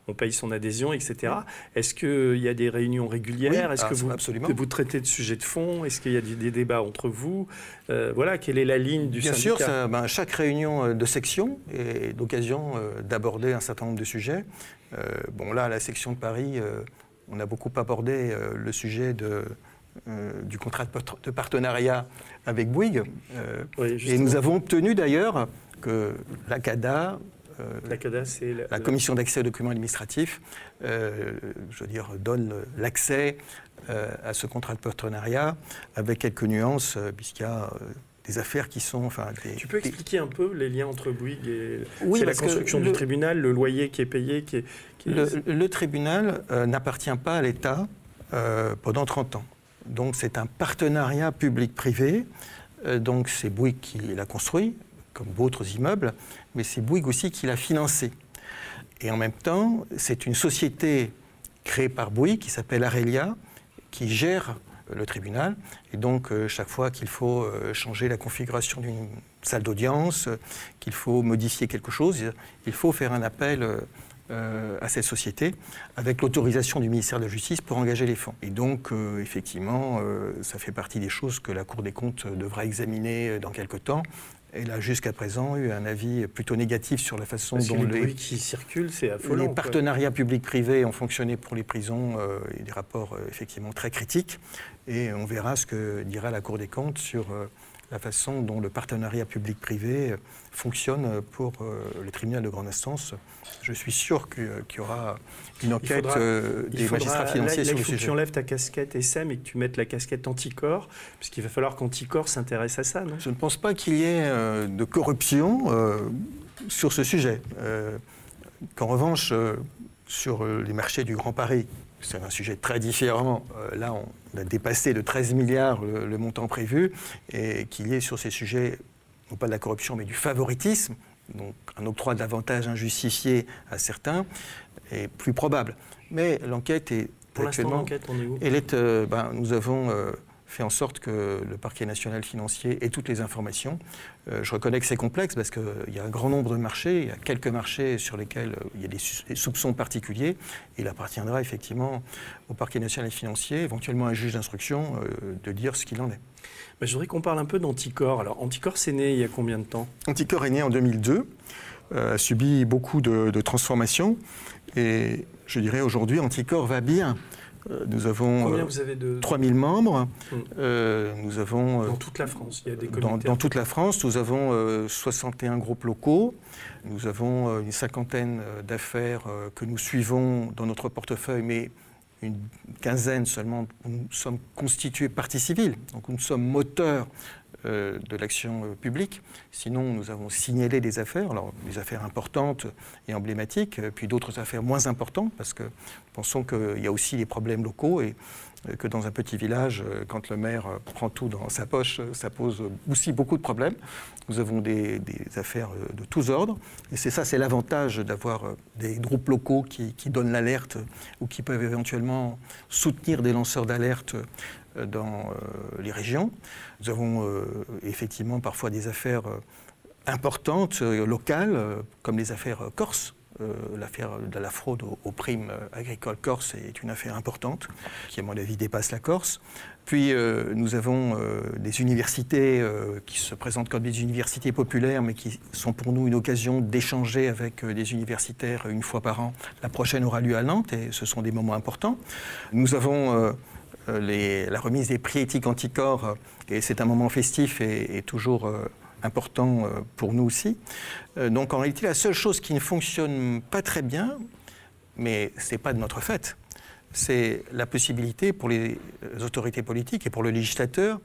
on, paye son adhésion, etc. Est-ce qu'il y a des réunions régulières? Est-ce que vous, vous, traitez de sujets de fond? Est-ce qu'il y a des, débats entre vous? Euh, Voilà, quelle est la ligne du syndicat? Bien sûr, ben, chaque réunion euh, de section est l'occasion d'aborder un certain nombre de sujets. Bon, là, à la section de Paris, on a beaucoup abordé le sujet de euh, du contrat de partenariat avec Bouygues. Euh, et nous avons obtenu d'ailleurs que l'ACADA, euh, c'est la, commission d'accès aux documents administratifs, je veux dire, donne l'accès à ce contrat de partenariat avec quelques nuances, puisqu'il y a des affaires qui sont. Enfin, tu peux expliquer un peu les liens entre Bouygues et oui, la construction du tribunal, le loyer qui est payé qui est, Le, tribunal n'appartient pas à l'État pendant 30 ans. Donc c'est un partenariat public-privé. Euh, donc c'est Bouygues qui l'a construit, comme d'autres immeubles, mais c'est Bouygues aussi qui l'a financé. Et en même temps, c'est une société créée par Bouygues qui s'appelle Arelia, qui gère le tribunal. Et donc, euh, chaque fois qu'il faut euh, changer la configuration d'une salle d'audience, qu'il faut modifier quelque chose, il faut faire un appel euh, à cette société avec l'autorisation du ministère de la Justice pour engager les fonds. Et donc, euh, effectivement, euh, ça fait partie des choses que la Cour des comptes devra examiner dans quelques temps. Elle a jusqu'à présent eu un avis plutôt négatif sur la façon dont les, les qui circulent, c'est affolant. Les partenariats publics-privés ont fonctionné pour les prisons. y a des rapports effectivement très critiques. Et on verra ce que dira la Cour des comptes sur la façon dont le partenariat public-privé fonctionne pour le tribunal de grande instance je suis sûr qu'il y aura une enquête euh, des magistrats financiers sur le sujet. Il faut que tu enlèves ta casquette SM et que tu mettes la casquette anticorps, puisqu'il va falloir qu'anticorps s'intéresse à ça, non? Je ne pense pas qu'il y ait euh, de corruption euh, sur ce sujet. Qu'en revanche, sur les marchés du Grand Paris, c'est un sujet très différent. là, on a dépassé de 13 milliards le montant prévu, et qu'il y ait sur ces sujets, non pas de la corruption, mais du favoritisme, donc un octroi d'avantages injustifié à certains est plus probable. Mais l'enquête est pour l'instant, l'enquête, on est où? elle est, euh, ben, Nous avons euh, fait en sorte que le parquet national financier ait toutes les informations. Euh, je reconnais que c'est complexe parce qu'il y a un grand nombre de marchés, il y a quelques marchés sur lesquels il y a des, soupçons particuliers. Il appartiendra effectivement au parquet national financier, éventuellement à un juge d'instruction, de dire ce qu'il en est. Bah, je voudrais qu'on parle un peu d'Anticor. Alors, Anticor, c'est né il y a combien de temps? Anticor est né en 2002, euh, a subi beaucoup de, transformations. Et je dirais aujourd'hui, Anticor va bien. Euh, nous avons Combien vous avez de... 3000 membres. Hmm. Euh, nous avons, dans toute la France, il y a des Dans, dans toute la France, nous avons 61 groupes locaux. Nous avons une cinquantaine d'affaires que nous suivons dans notre portefeuille, mais une quinzaine seulement, nous sommes constitués partie civile, donc nous sommes moteurs euh, de l'action euh, publique. Sinon, nous avons signalé des affaires, alors des affaires importantes et emblématiques, euh, puis d'autres affaires moins importantes, parce que nous pensons qu'il y a aussi les problèmes locaux et que dans un petit village, quand le maire prend tout dans sa poche, ça pose aussi beaucoup de problèmes. Nous avons des, affaires de tous ordres. Et c'est ça, c'est l'avantage d'avoir des groupes locaux qui donnent l'alerte ou qui peuvent éventuellement soutenir des lanceurs d'alerte dans les régions. Nous avons effectivement parfois des affaires importantes, locales, comme les affaires corses euh, l'affaire de la fraude aux, primes agricoles corse est une affaire importante, qui à mon avis dépasse la Corse. Puis euh, nous avons euh, des universités qui se présentent comme des universités populaires, mais qui sont pour nous une occasion d'échanger avec des universitaires une fois par an. La prochaine aura lieu à Nantes et ce sont des moments importants. Nous avons la remise des prix éthiques anticorps et c'est un moment festif et, et toujours important euh, pour nous aussi. Euh, donc en réalité, la seule chose qui ne fonctionne pas très bien, mais ce n'est pas de notre fait, c'est la possibilité pour les autorités politiques et pour le législateur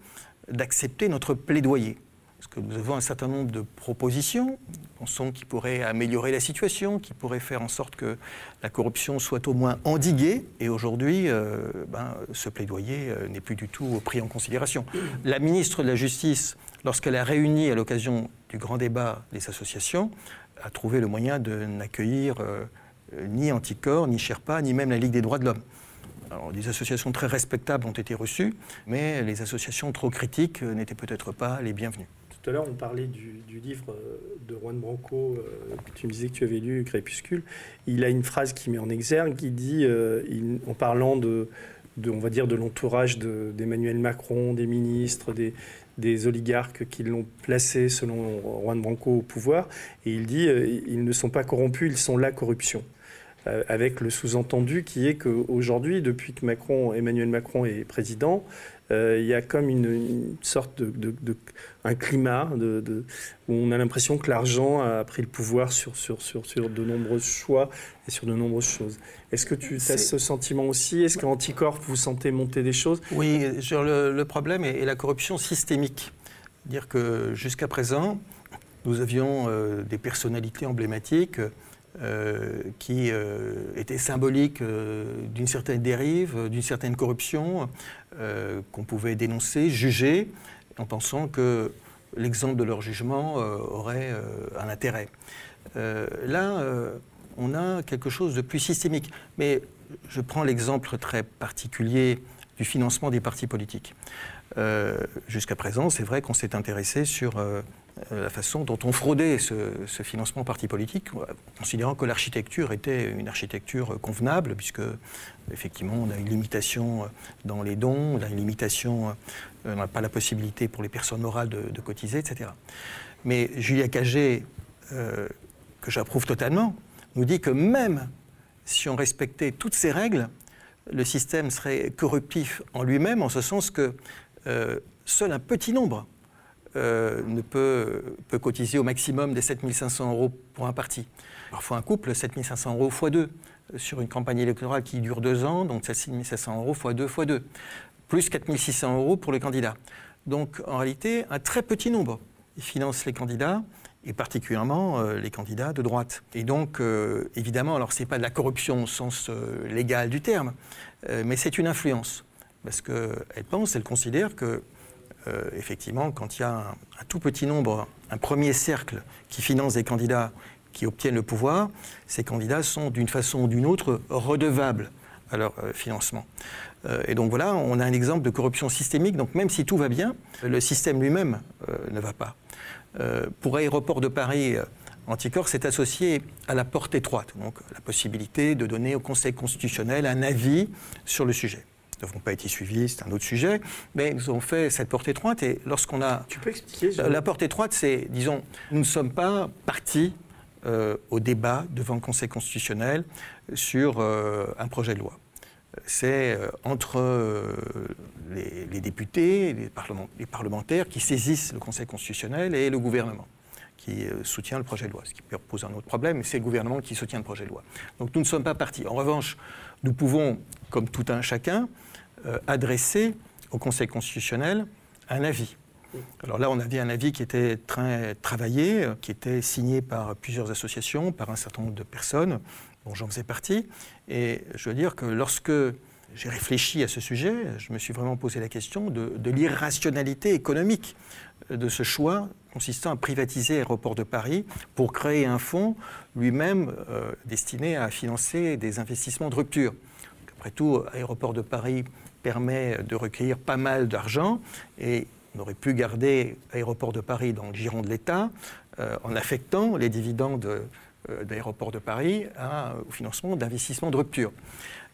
d'accepter notre plaidoyer. Parce que nous avons un certain nombre de propositions, pensons qui pourraient améliorer la situation, qui pourraient faire en sorte que la corruption soit au moins endiguée. Et aujourd'hui, euh, ben, ce plaidoyer n'est plus du tout pris en considération. La ministre de la Justice lorsqu'elle a réuni à l'occasion du grand débat les associations, a trouvé le moyen de n'accueillir euh, ni Anticor, ni Sherpa, ni même la Ligue des droits de l'homme. Alors, des associations très respectables ont été reçues, mais les associations trop critiques euh, n'étaient peut-être pas les bienvenues. Tout à l'heure, on parlait du, livre euh, de Juan Branco, que tu me disais que tu avais lu, Crépuscule. Il a une phrase qui met en exergue, qui dit, en parlant de, on va dire, de l'entourage d'Emmanuel Macron, des ministres, des, oligarques qui l'ont placé, selon Juan Branco, au pouvoir. Et il dit euh, ils ne sont pas corrompus, ils sont la corruption. Euh, avec le sous-entendu qui est qu'aujourd'hui, depuis que Macron, Emmanuel Macron est président, euh, il y a comme une, sorte de, un climat de, où on a l'impression que l'argent a pris le pouvoir sur, sur, sur, sur de nombreux choix et sur de nombreuses choses. Est-ce que tu as ce sentiment aussi? Est-ce qu'Anticorp, vous sentez monter des choses? Oui, le, problème est, la corruption systémique. Dire que jusqu'à présent, nous avions euh, des personnalités emblématiques euh, qui euh, étaient symboliques d'une certaine dérive, d'une certaine corruption, qu'on pouvait dénoncer, juger, en pensant que l'exemple de leur jugement aurait un intérêt. là, on a quelque chose de plus systémique. Mais je prends l'exemple très particulier du financement des partis politiques. Euh, jusqu'à présent, c'est vrai qu'on s'est intéressé sur euh, la façon dont on fraudait ce, financement parti politique, considérant que l'architecture était une architecture convenable, puisque effectivement on a une limitation dans les dons, on a une limitation, euh, on n'a pas la possibilité pour les personnes morales de, cotiser, etc. Mais Julia Cagé, que j'approuve totalement, nous dit que même si on respectait toutes ces règles, le système serait corruptif en lui-même, en ce sens que euh, seul un petit nombre euh, ne peut, cotiser au maximum des 7500 euros pour un parti. Parfois un couple, 7500 euros x 2 sur une campagne électorale qui dure deux ans, donc 7500 euros x 2 x 2, plus 4600 euros pour les candidats. Donc en réalité, un très petit nombre finance les candidats et particulièrement euh, les candidats de droite. Et donc, euh, évidemment, alors ce n'est pas de la corruption au sens euh, légal du terme, mais c'est une influence. Parce qu'elle pense, elle considère que, effectivement, quand il y a un, tout petit nombre, un premier cercle qui finance des candidats qui obtiennent le pouvoir, ces candidats sont d'une façon ou d'une autre redevables à leur financement. et donc voilà, on a un exemple de corruption systémique. Donc même si tout va bien, le système lui-même ne va pas. Euh, pour Aéroport de Paris, euh, Anticor s'est associé à la porte étroite, donc la possibilité de donner au Conseil constitutionnel un avis sur le sujet. Nous n'avons pas été suivis, c'est un autre sujet, mais nous avons fait cette porte étroite et lorsqu'on a... Tu peux expliquer La porte étroite, c'est, disons, nous ne sommes pas partis euh, au débat devant le Conseil constitutionnel sur un projet de loi c'est euh, entre euh, les, députés, les, les, parlementaires qui saisissent le Conseil constitutionnel et le gouvernement qui euh, soutient le projet de loi, ce qui pose un autre problème, mais c'est le gouvernement qui soutient le projet de loi. Donc nous ne sommes pas partis. En revanche, nous pouvons, comme tout un chacun, adresser au Conseil constitutionnel un avis. Alors là, on avait un avis qui était très travaillé, qui était signé par plusieurs associations, par un certain nombre de personnes, dont j'en faisais partie. Et je veux dire que lorsque j'ai réfléchi à ce sujet, je me suis vraiment posé la question de, l'irrationalité économique de ce choix consistant à privatiser Aéroport de Paris pour créer un fonds lui-même euh, destiné à financer des investissements de rupture. Après tout, Aéroport de Paris permet de recueillir pas mal d'argent et on aurait pu garder Aéroport de Paris dans le giron de l'État euh, en affectant les dividendes euh, d'Aéroport de Paris au financement d'investissements de rupture.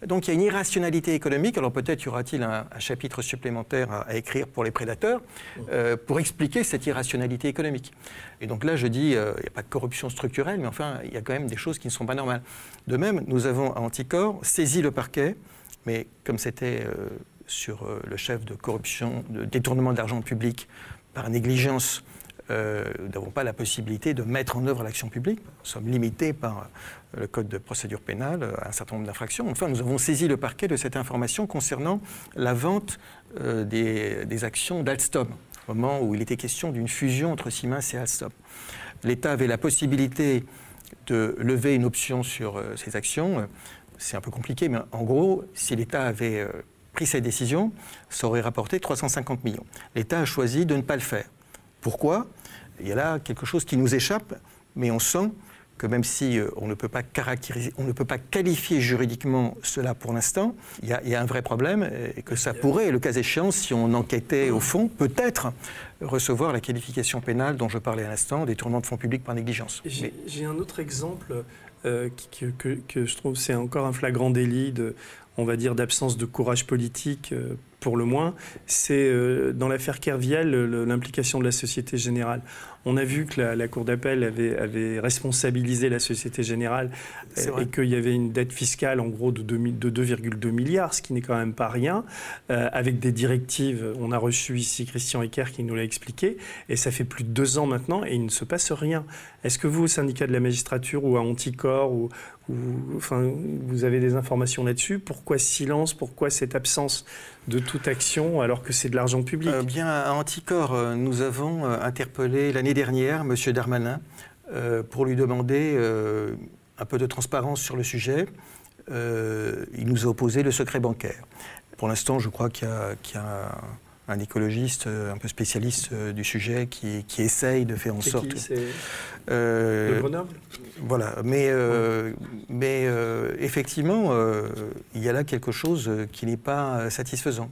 Donc il y a une irrationalité économique. Alors peut-être y aura-t-il un, chapitre supplémentaire à, écrire pour les prédateurs euh, pour expliquer cette irrationalité économique. Et donc là, je dis, il n'y a pas de corruption structurelle, mais enfin, il y a quand même des choses qui ne sont pas normales. De même, nous avons à Anticor saisi le parquet, mais comme c'était euh, sur le chef de corruption, de détournement d'argent public par négligence euh, nous n'avons pas la possibilité de mettre en œuvre l'action publique. Nous sommes limités par euh, le Code de procédure pénale à un certain nombre d'infractions. Enfin, nous avons saisi le parquet de cette information concernant la vente euh, des, actions d'Alstom, au moment où il était question d'une fusion entre Siemens et Alstom. L'État avait la possibilité de lever une option sur ces actions. C'est un peu compliqué, mais en gros, si l'État avait pris cette décision, ça aurait rapporté 350 millions. L'État a choisi de ne pas le faire. Pourquoi? Il y a là quelque chose qui nous échappe, mais on sent que même si euh, on ne peut pas caractériser, on ne peut pas qualifier juridiquement cela pour l'instant, il, y, a un vrai problème et que ça pourrait, le cas échéant, si on enquêtait au fond, peut-être recevoir la qualification pénale dont je parlais à l'instant, détournement de fonds publics par négligence. J'ai un autre exemple euh, que, je trouve c'est encore un flagrant délit on va dire, d'absence de courage politique. Euh, pour le moins, c'est euh, dans l'affaire Kerviel l'implication de la Société Générale. On a vu que la, Cour d'appel avait, responsabilisé la Société Générale euh, et qu'il y avait une dette fiscale en gros de 2,2 milliards, ce qui n'est quand même pas rien, euh, avec des directives. On a reçu ici Christian Ecker qui nous l'a expliqué, et ça fait plus de deux ans maintenant et il ne se passe rien. Est-ce que vous, au syndicat de la magistrature ou à Anticor, ou, enfin, vous avez des informations là-dessus Pourquoi silence? Pourquoi cette absence de toute action alors que c'est de l'argent public? Euh, Bien, à Anticor, euh, nous avons euh, interpellé l'année dernière M. Darmanin pour lui demander un peu de transparence sur le sujet. il nous a opposé le secret bancaire. Pour l'instant, je crois qu'il y, a un écologiste un peu spécialiste du sujet qui, essaye de faire en sorte. Qui, euh, Grenoble? Voilà, mais, mais effectivement, il y a là quelque chose qui n'est pas satisfaisant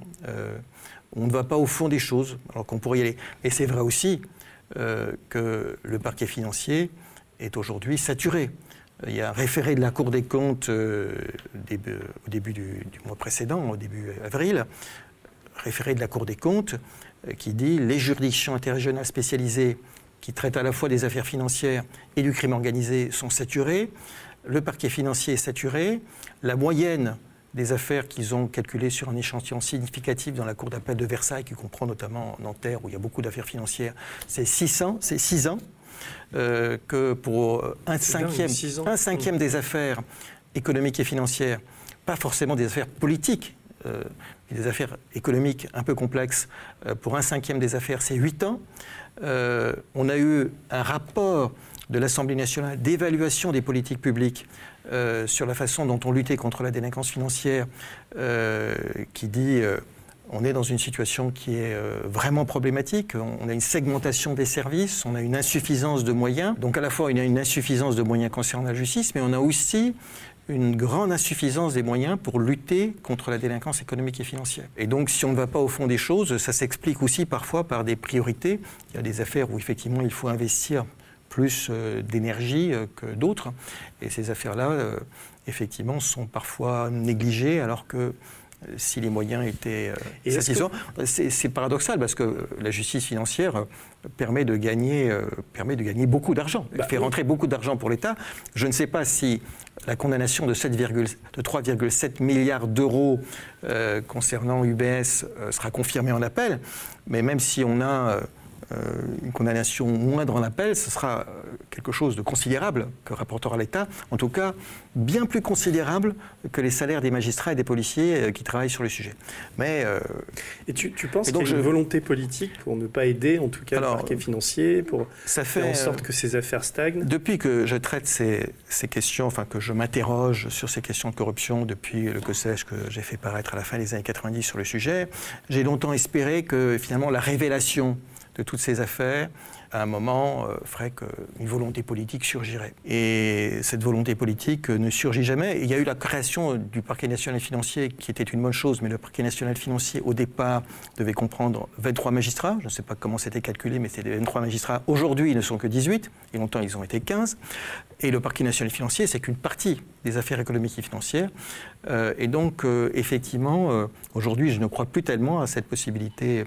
on ne va pas au fond des choses, alors qu'on pourrait y aller. Et c'est vrai aussi euh, que le parquet financier est aujourd'hui saturé. Il y a un référé de la Cour des comptes euh, au début du, mois précédent, au début avril, référé de la Cour des comptes, euh, qui dit les juridictions interrégionales spécialisées qui traitent à la fois des affaires financières et du crime organisé sont saturées. Le parquet financier est saturé. La moyenne des affaires qu'ils ont calculées sur un échantillon significatif dans la Cour d'appel de Versailles, qui comprend notamment Nanterre, où il y a beaucoup d'affaires financières, c'est 600, c'est 6 ans. Euh, que pour un cinquième, un cinquième des affaires économiques et financières, pas forcément des affaires politiques, euh, des affaires économiques un peu complexes, euh, pour un cinquième des affaires, c'est 8 ans. on a eu un rapport de l'Assemblée nationale d'évaluation des politiques publiques euh, sur la façon dont on luttait contre la délinquance financière, euh, qui dit euh, on est dans une situation qui est vraiment problématique. On a une segmentation des services, on a une insuffisance de moyens. Donc à la fois, a une insuffisance de moyens concernant la justice, mais on a aussi une grande insuffisance des moyens pour lutter contre la délinquance économique et financière. Et donc, si on ne va pas au fond des choses, ça s'explique aussi parfois par des priorités. Il y a des affaires où effectivement il faut investir plus euh, d'énergie euh, que d'autres. Et ces affaires-là, euh, effectivement, sont parfois négligées, alors que si les moyens étaient satisfaisants. C'est paradoxal parce que la justice financière permet de gagner, permet de gagner beaucoup d'argent, bah fait rentrer beaucoup d'argent pour l'État. Je ne sais pas si la condamnation de, 3,7 milliards d'euros concernant UBS sera confirmée en appel, mais même si on a une condamnation moindre en appel, ce sera quelque chose de considérable que rapportera l'État, en tout cas bien plus considérable que les salaires des magistrats et des policiers qui travaillent sur le sujet. Mais, et tu, penses qu'il y a une volonté politique pour ne pas aider, en tout cas, le parquet financier, pour ça fait, faire en sorte que ces affaires stagnent? Depuis que je traite ces, ces questions, enfin que je m'interroge sur ces questions de corruption depuis le que sais-je que j'ai fait paraître à la fin des années 90 sur le sujet, j'ai longtemps espéré que finalement la révélation de toutes ces affaires à un moment, euh, ferait qu'une volonté politique surgirait. Et cette volonté politique ne surgit jamais. il y a eu la création du parquet national financier, qui était une bonne chose, mais le parquet national financier, au départ, devait comprendre 23 magistrats. Je ne sais pas comment c'était calculé, mais c'était 23 magistrats. Aujourd'hui, ils ne sont que 18, et longtemps, ils ont été 15. Et le parquet national financier, c'est qu'une partie des affaires économiques et financières. Euh, et donc, euh, effectivement, aujourd'hui, je ne crois plus tellement à cette possibilité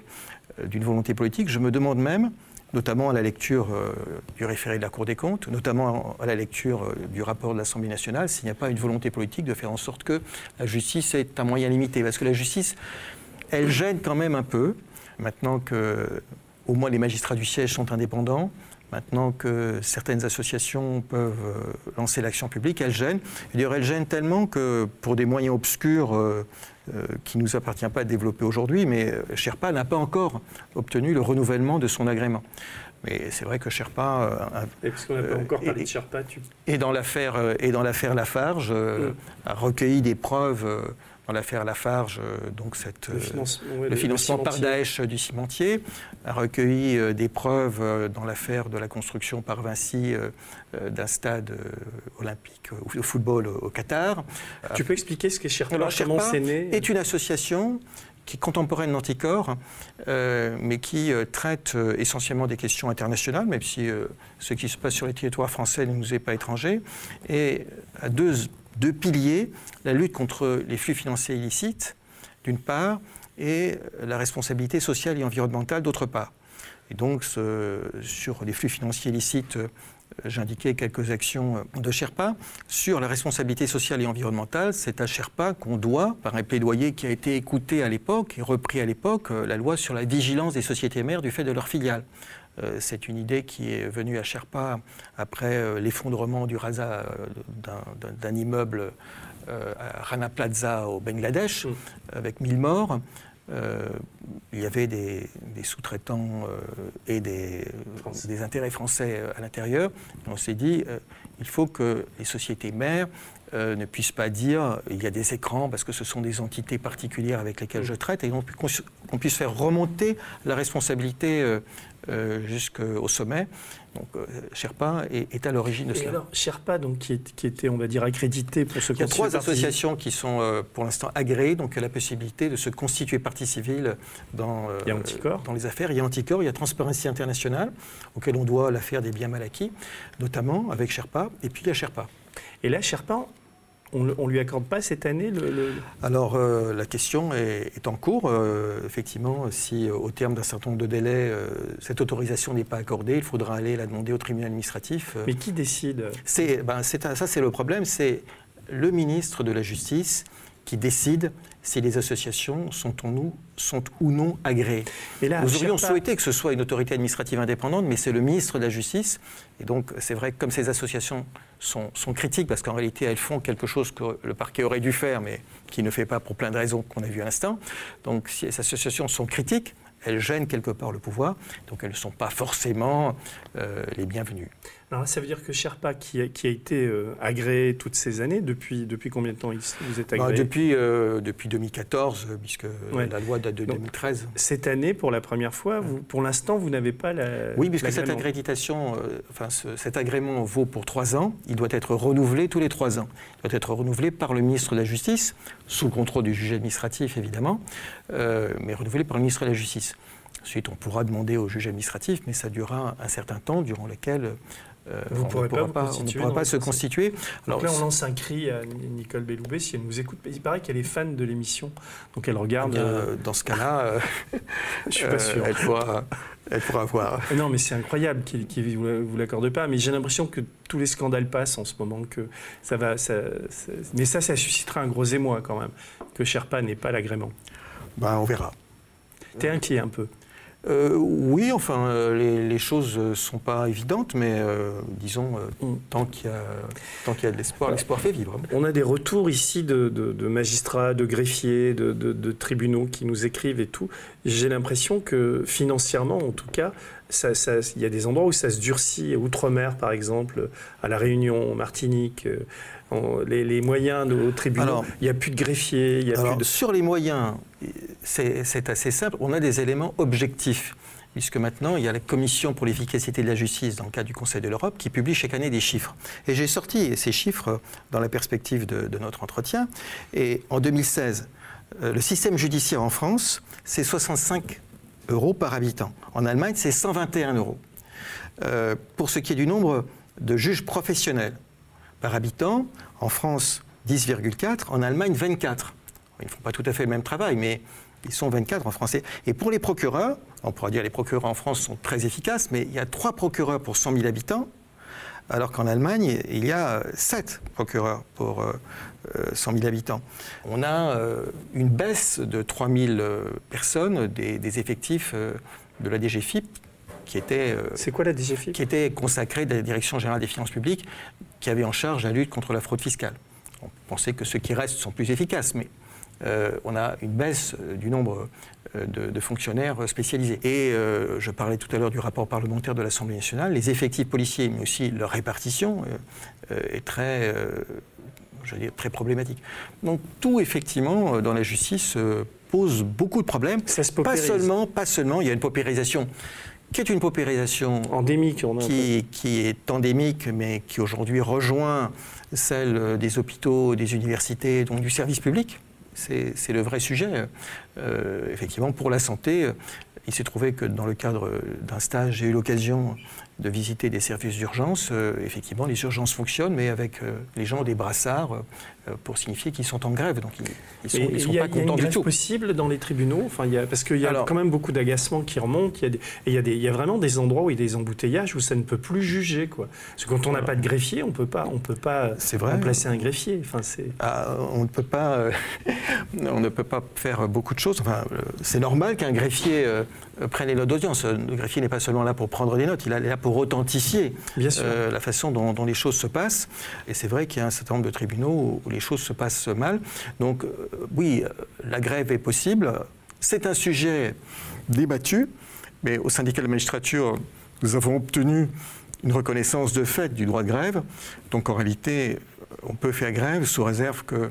d'une volonté politique. Je me demande même notamment à la lecture euh, du référé de la Cour des comptes, notamment à la lecture euh, du rapport de l'Assemblée nationale, s'il n'y a pas une volonté politique de faire en sorte que la justice est un moyen limité. Parce que la justice, elle gêne quand même un peu, maintenant que au moins les magistrats du siège sont indépendants, maintenant que certaines associations peuvent euh, lancer l'action publique, elle gêne. d'ailleurs, elle gêne tellement que pour des moyens obscurs euh, qui ne nous appartient pas de développer aujourd'hui, mais euh, Sherpa n'a pas encore obtenu le renouvellement de son agrément. Mais c'est vrai que Sherpa. Euh, et n'a pas encore parlé de Sherpa, tu... Et dans l'affaire, et dans l'affaire Lafarge, mm. a recueilli des preuves dans l'affaire Lafarge, euh, donc cette, le, euh, financement par Daesh du cimentier, a recueilli euh, des preuves dans l'affaire de la construction par Vinci d'un stade olympique de football au Qatar. Tu peux expliquer ce qu'est Sherpa Alors, Sherpa est une association qui est contemporaine d'Anticor, mais qui traite essentiellement des questions internationales, même si ce qui se passe sur les territoires français ne nous est pas étranger, et à deux deux piliers, la lutte contre les flux financiers illicites, d'une part, et la responsabilité sociale et environnementale, d'autre part. Et donc, sur les flux financiers illicites, euh, j'indiquais quelques actions de Sherpa. Sur la responsabilité sociale et environnementale, c'est à Sherpa qu'on doit, par un plaidoyer qui a été écouté à l'époque et repris à l'époque, euh, la loi sur la vigilance des sociétés mères du fait de leurs filiales. Euh, c'est une idée qui est venue à Sherpa après euh, l'effondrement du rasa euh, d'un immeuble à Rana Plaza au Bangladesh, mm. avec 1000 morts. il y avait des, sous-traitants et des, des, intérêts français à l'intérieur. On s'est dit, il faut que les sociétés mères ne puissent pas dire il y a des écrans parce que ce sont des entités particulières avec lesquelles mm. je traite et qu'on puisse faire remonter la responsabilité euh, jusqu'au sommet. Donc euh, Sherpa est, à l'origine de cela. alors Sherpa, donc, qui, était, on va dire, accrédité pour se Il y a trois associations qui sont euh, pour l'instant agréées, donc y a la possibilité de se constituer partie civile dans, dans les affaires. Il y a Anticor, il y a Transparency International, auquel on doit l'affaire des biens mal acquis, notamment avec Sherpa, et puis il y a Sherpa. Et là, Sherpa, on ne lui accorde pas cette année le, Alors, euh, la question est, en cours. Euh, effectivement, si euh, au terme d'un certain nombre de délais, cette autorisation n'est pas accordée, il faudra aller la demander au tribunal administratif. Mais qui décide ben, Ça, c'est le problème. C'est le ministre de la Justice qui décide si les associations sont, nous, sont ou non agréées. Et là, Nous aurions souhaité que ce soit une autorité administrative indépendante, mais c'est le ministre de la Justice. Et donc, c'est vrai que comme ces associations sont, sont critiques, parce qu'en réalité, elles font quelque chose que le parquet aurait dû faire, mais qui ne fait pas pour plein de raisons qu'on a vues à l'instant. Donc, si les associations sont critiques, elles gênent quelque part le pouvoir, donc elles ne sont pas forcément euh, les bienvenues. Alors ça veut dire que Sherpa, qui a, qui a été euh, agréé toutes ces années, depuis, depuis combien de temps vous êtes bah, agréé? depuis, euh, depuis 2014, puisque la loi date de 2013. Cette année, pour la première fois, vous, pour l'instant, vous n'avez pas la. Oui, puisque cette accréditation, enfin cet agrément vaut pour trois ans, il doit être renouvelé tous les trois ans. Il doit être renouvelé par le ministre de la Justice, sous le contrôle du juge administratif évidemment, mais renouvelé par le ministre de la Justice. Ensuite, on pourra demander au juge administratif, mais ça durera un certain temps durant lequel euh, vous on pourrez ne pourra pas, se constituer. Alors là, on lance un cri à Nicole Belloubet si elle nous écoute. Il paraît qu'elle est fan de l'émission, donc elle regarde. Euh, dans ce cas-là, euh, je suis pas sûr. Elle pourra, elle pourra voir. Non, mais c'est incroyable qu'il ne vous l'accorde pas. Mais j'ai l'impression que tous les scandales passent en ce moment, que ça va. mais ça, ça suscitera un gros émoi quand même, que Sherpa n'ait pas l'agrément. Ben, on verra. T'es inquiet un peu euh, oui, enfin, euh, les, choses ne sont pas évidentes, mais disons, mm. tant qu'il y, a de l'espoir, l'espoir fait vivre. On a des retours ici de, magistrats, de greffiers, de, tribunaux qui nous écrivent et tout. J'ai l'impression que financièrement, en tout cas, il y a des endroits où ça se durcit, outre-mer par exemple, à La Réunion, Martinique, les, moyens de, tribunaux, il n'y a plus de greffiers. Il y a plus de... Sur les moyens, c'est assez simple, on a des éléments objectifs puisque maintenant, il y a la Commission pour l'efficacité de la justice, dans le cadre du Conseil de l'Europe, qui publie chaque année des chiffres. Et j'ai sorti ces chiffres dans la perspective de, notre entretien. Et en 2016, euh, le système judiciaire en France, c'est 65 euros par habitant. En Allemagne, c'est 121 euros. Euh, pour ce qui est du nombre de juges professionnels par habitant, en France, 10,4, en Allemagne, 24. Ils ne font pas tout à fait le même travail, mais ils sont 24 en français. Et pour les procureurs, on pourra dire les procureurs en France sont très efficaces, mais il y a 3 procureurs pour 100 000 habitants, alors qu'en Allemagne, il y a 7 procureurs pour 100 000 habitants. On a euh, une baisse de 3 000 euh, personnes des, effectifs euh, de la DGFIP qui était, C'est quoi la DGFIP qui était consacrée de la Direction générale des finances publiques, qui avait en charge la lutte contre la fraude fiscale. On pensait que ceux qui restent sont plus efficaces, mais euh, on a une baisse euh, du nombre euh, de, fonctionnaires spécialisés. Et je parlais tout à l'heure du rapport parlementaire de l'Assemblée nationale, les effectifs policiers, mais aussi leur répartition, est très, je dire, très problématique. Donc tout, effectivement, dans la justice, pose beaucoup de problèmes. Ça se pas seulement, pas seulement, il y a une paupérisation qui est une paupérisation endémique, qui, qui, est endémique, mais qui aujourd'hui rejoint celle des hôpitaux, des universités, donc du service public c'est le vrai sujet. Euh, effectivement, pour la santé, il s'est trouvé que dans le cadre d'un stage, j'ai eu l'occasion de visiter des services d'urgence. Euh, effectivement, les urgences fonctionnent, mais avec euh, les gens des brassards pour signifier qu'ils sont en grève. Donc ils ne sont, pas contents du tout. possible dans les tribunaux enfin, y a, Parce qu'il y a quand même beaucoup d'agacement qui remontent. Il y, a et il, y a vraiment des endroits où il y a des embouteillages où ça ne peut plus juger. Quoi. Parce que quand on n'a pas de greffier, on peut pas, on peut pas remplacer un greffier. Enfin, ah, on, ne peut pas, on ne peut pas faire beaucoup de choses. Enfin, c'est normal qu'un greffier prenne les notes d'audience. Le greffier n'est pas seulement là pour prendre des notes, il est là pour authentifier euh, la façon dont, les choses se passent. Et c'est vrai qu'il y a un certain nombre de tribunaux où, les choses se passent mal. Donc euh, oui, la grève est possible. C'est un sujet débattu, mais au syndicat de la magistrature, nous avons obtenu une reconnaissance de fait du droit de grève. Donc en réalité, on peut faire grève sous réserve qu'il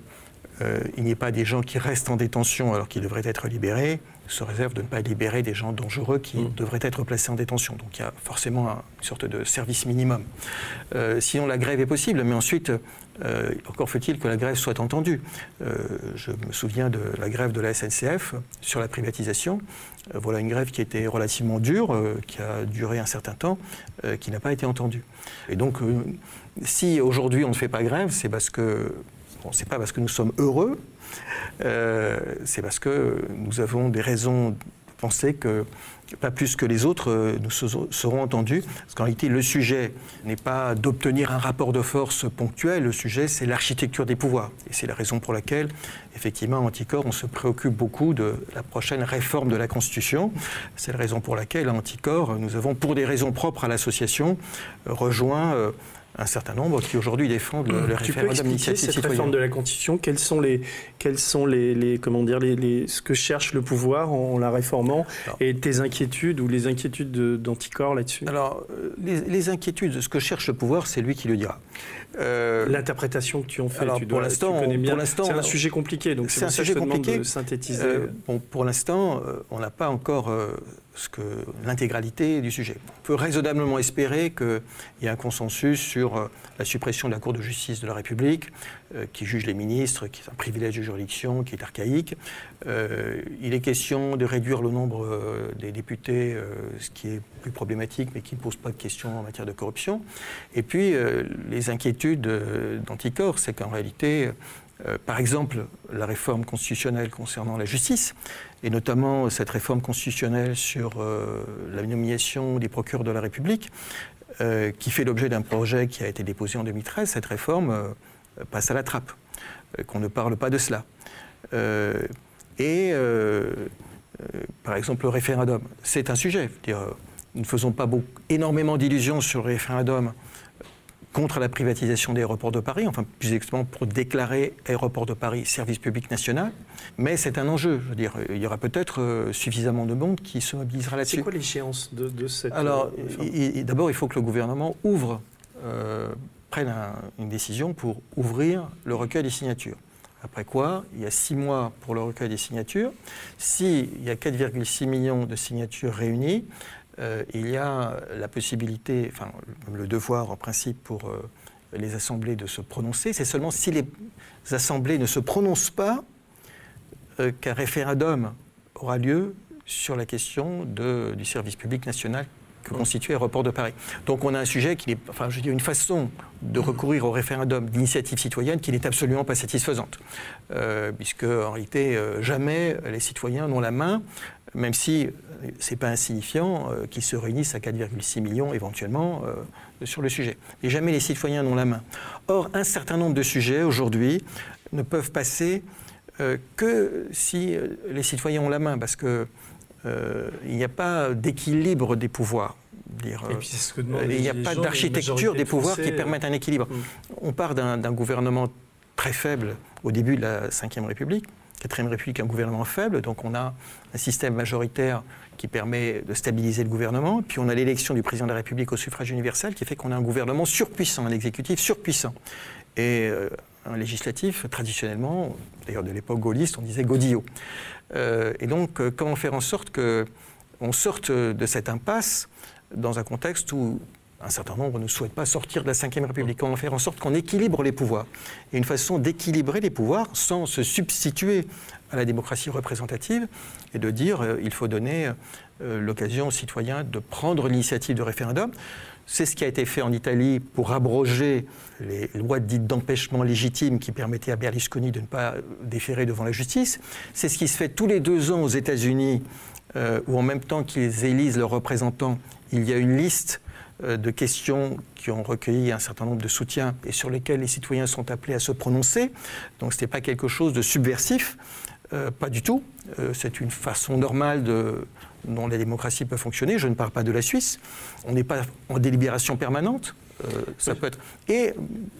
euh, n'y ait pas des gens qui restent en détention alors qu'ils devraient être libérés, se réserve de ne pas libérer des gens dangereux qui mm. devraient être placés en détention. Donc il y a forcément une sorte de service minimum. Euh, sinon, la grève est possible, mais ensuite, euh, encore faut-il que la grève soit entendue. Euh, je me souviens de la grève de la SNCF sur la privatisation. voilà une grève qui était relativement dure, qui a duré un certain temps, qui n'a pas été entendue. Et donc, si aujourd'hui on ne fait pas grève, c'est parce que Bon, c'est pas parce que nous sommes heureux, euh, c'est parce que nous avons des raisons de penser que pas plus que les autres, euh, nous serons entendus. Parce qu'en réalité, le sujet n'est pas d'obtenir un rapport de force ponctuel, le sujet, c'est l'architecture des pouvoirs. Et c'est la raison pour laquelle, effectivement, à Anticor, on se préoccupe beaucoup de la prochaine réforme de la Constitution. C'est la raison pour laquelle, à Anticor, nous avons, pour des raisons propres à l'association, rejoint euh, un certain nombre qui aujourd'hui défendent le, le tu référendum d'initiative cette réforme de la Constitution Quels sont les, quels sont les, comment dire, les, ce que cherche le pouvoir en, la réformant et tes inquiétudes ou les inquiétudes d'Anticor là-dessus? Alors, euh, les, inquiétudes, ce que cherche le pouvoir, c'est lui qui le dira. Euh, L'interprétation que tu en fais, alors, tu pour l'instant, c'est un sujet compliqué, donc c'est un sujet compliqué. De synthétiser. Euh, bon, pour l'instant, on n'a pas encore l'intégralité du sujet. On peut raisonnablement espérer qu'il y ait un consensus sur euh, la suppression de la Cour de justice de la République, euh, qui juge les ministres, qui est un privilège de juridiction, qui est archaïque. Euh, il est question de réduire le nombre des députés, ce qui est plus problématique, mais qui ne pose pas de questions en matière de corruption. Et puis, les inquiétudes d'Anticor, c'est qu'en réalité, par exemple, la réforme constitutionnelle concernant la justice, et notamment cette réforme constitutionnelle sur euh, la nomination des procureurs de la République, euh, qui fait l'objet d'un projet qui a été déposé en 2013, cette réforme euh, passe à la trappe, qu'on ne parle pas de cela. et par exemple, le référendum, c'est un sujet. Dire, nous ne faisons pas beaucoup, énormément d'illusions sur le référendum contre la privatisation des aéroports de Paris, enfin plus exactement pour déclarer Aéroport de Paris service public national. Mais c'est un enjeu. Je veux dire, il y aura peut-être euh, suffisamment de monde qui se mobilisera là-dessus. C'est quoi l'échéance de, de, cette. Alors, euh, d'abord, il faut que le gouvernement ouvre, euh, prenne une décision pour ouvrir le recueil des signatures. Après quoi, il y a six mois pour le recueil des signatures. S'il y a 4,6 millions de signatures réunies, euh, il y a la possibilité, enfin le devoir en principe pour euh, les assemblées de se prononcer. C'est seulement si les assemblées ne se prononcent pas euh, qu'un référendum aura lieu sur la question du service public national que constitue Aéroport de Paris. Donc on a un sujet qui est, enfin je dire, une façon de recourir au référendum d'initiative citoyenne qui n'est absolument pas satisfaisante. puisque en réalité, jamais les citoyens n'ont la main même si euh, ce n'est pas insignifiant euh, qu'ils se réunissent à 4,6 millions éventuellement euh, sur le sujet. Et jamais les citoyens n'ont la main. Or, un certain nombre de sujets aujourd'hui ne peuvent passer que si les citoyens ont la main, parce qu'il n'y a pas d'équilibre des pouvoirs. Dire, il n'y a pas d'architecture des pouvoirs qui permettent un équilibre. Mm. On part d'un gouvernement très faible au début de la Ve République, quatrième République un gouvernement faible, donc on a un système majoritaire qui permet de stabiliser le gouvernement, puis on a l'élection du président de la République au suffrage universel qui fait qu'on a un gouvernement surpuissant, un exécutif surpuissant. Et un législatif, traditionnellement, d'ailleurs de l'époque gaulliste, on disait godillot. Euh, et donc, euh, comment faire en sorte qu'on sorte de cette impasse dans un contexte où un certain nombre ne souhaitent pas sortir de la Ve République? Comment faire en sorte qu'on équilibre les pouvoirs? Et une façon d'équilibrer les pouvoirs sans se substituer à la démocratie représentative et de dire euh, il faut donner euh, l'occasion aux citoyens de prendre l'initiative de référendum. C'est ce qui a été fait en Italie pour abroger les lois dites d'empêchement légitime qui permettaient à Berlusconi de ne pas déférer devant la justice. C'est ce qui se fait tous les deux ans aux États-Unis, euh, où en même temps qu'ils élisent leurs représentants, il y a une liste euh, de questions qui ont recueilli un certain nombre de soutiens et sur lesquelles les citoyens sont appelés à se prononcer. Donc ce n'est pas quelque chose de subversif, euh, pas du tout. Euh, c'est une façon normale de, dont la démocratie peut fonctionner. Je ne parle pas de la Suisse. On n'est pas en délibération permanente. ça peut être... Et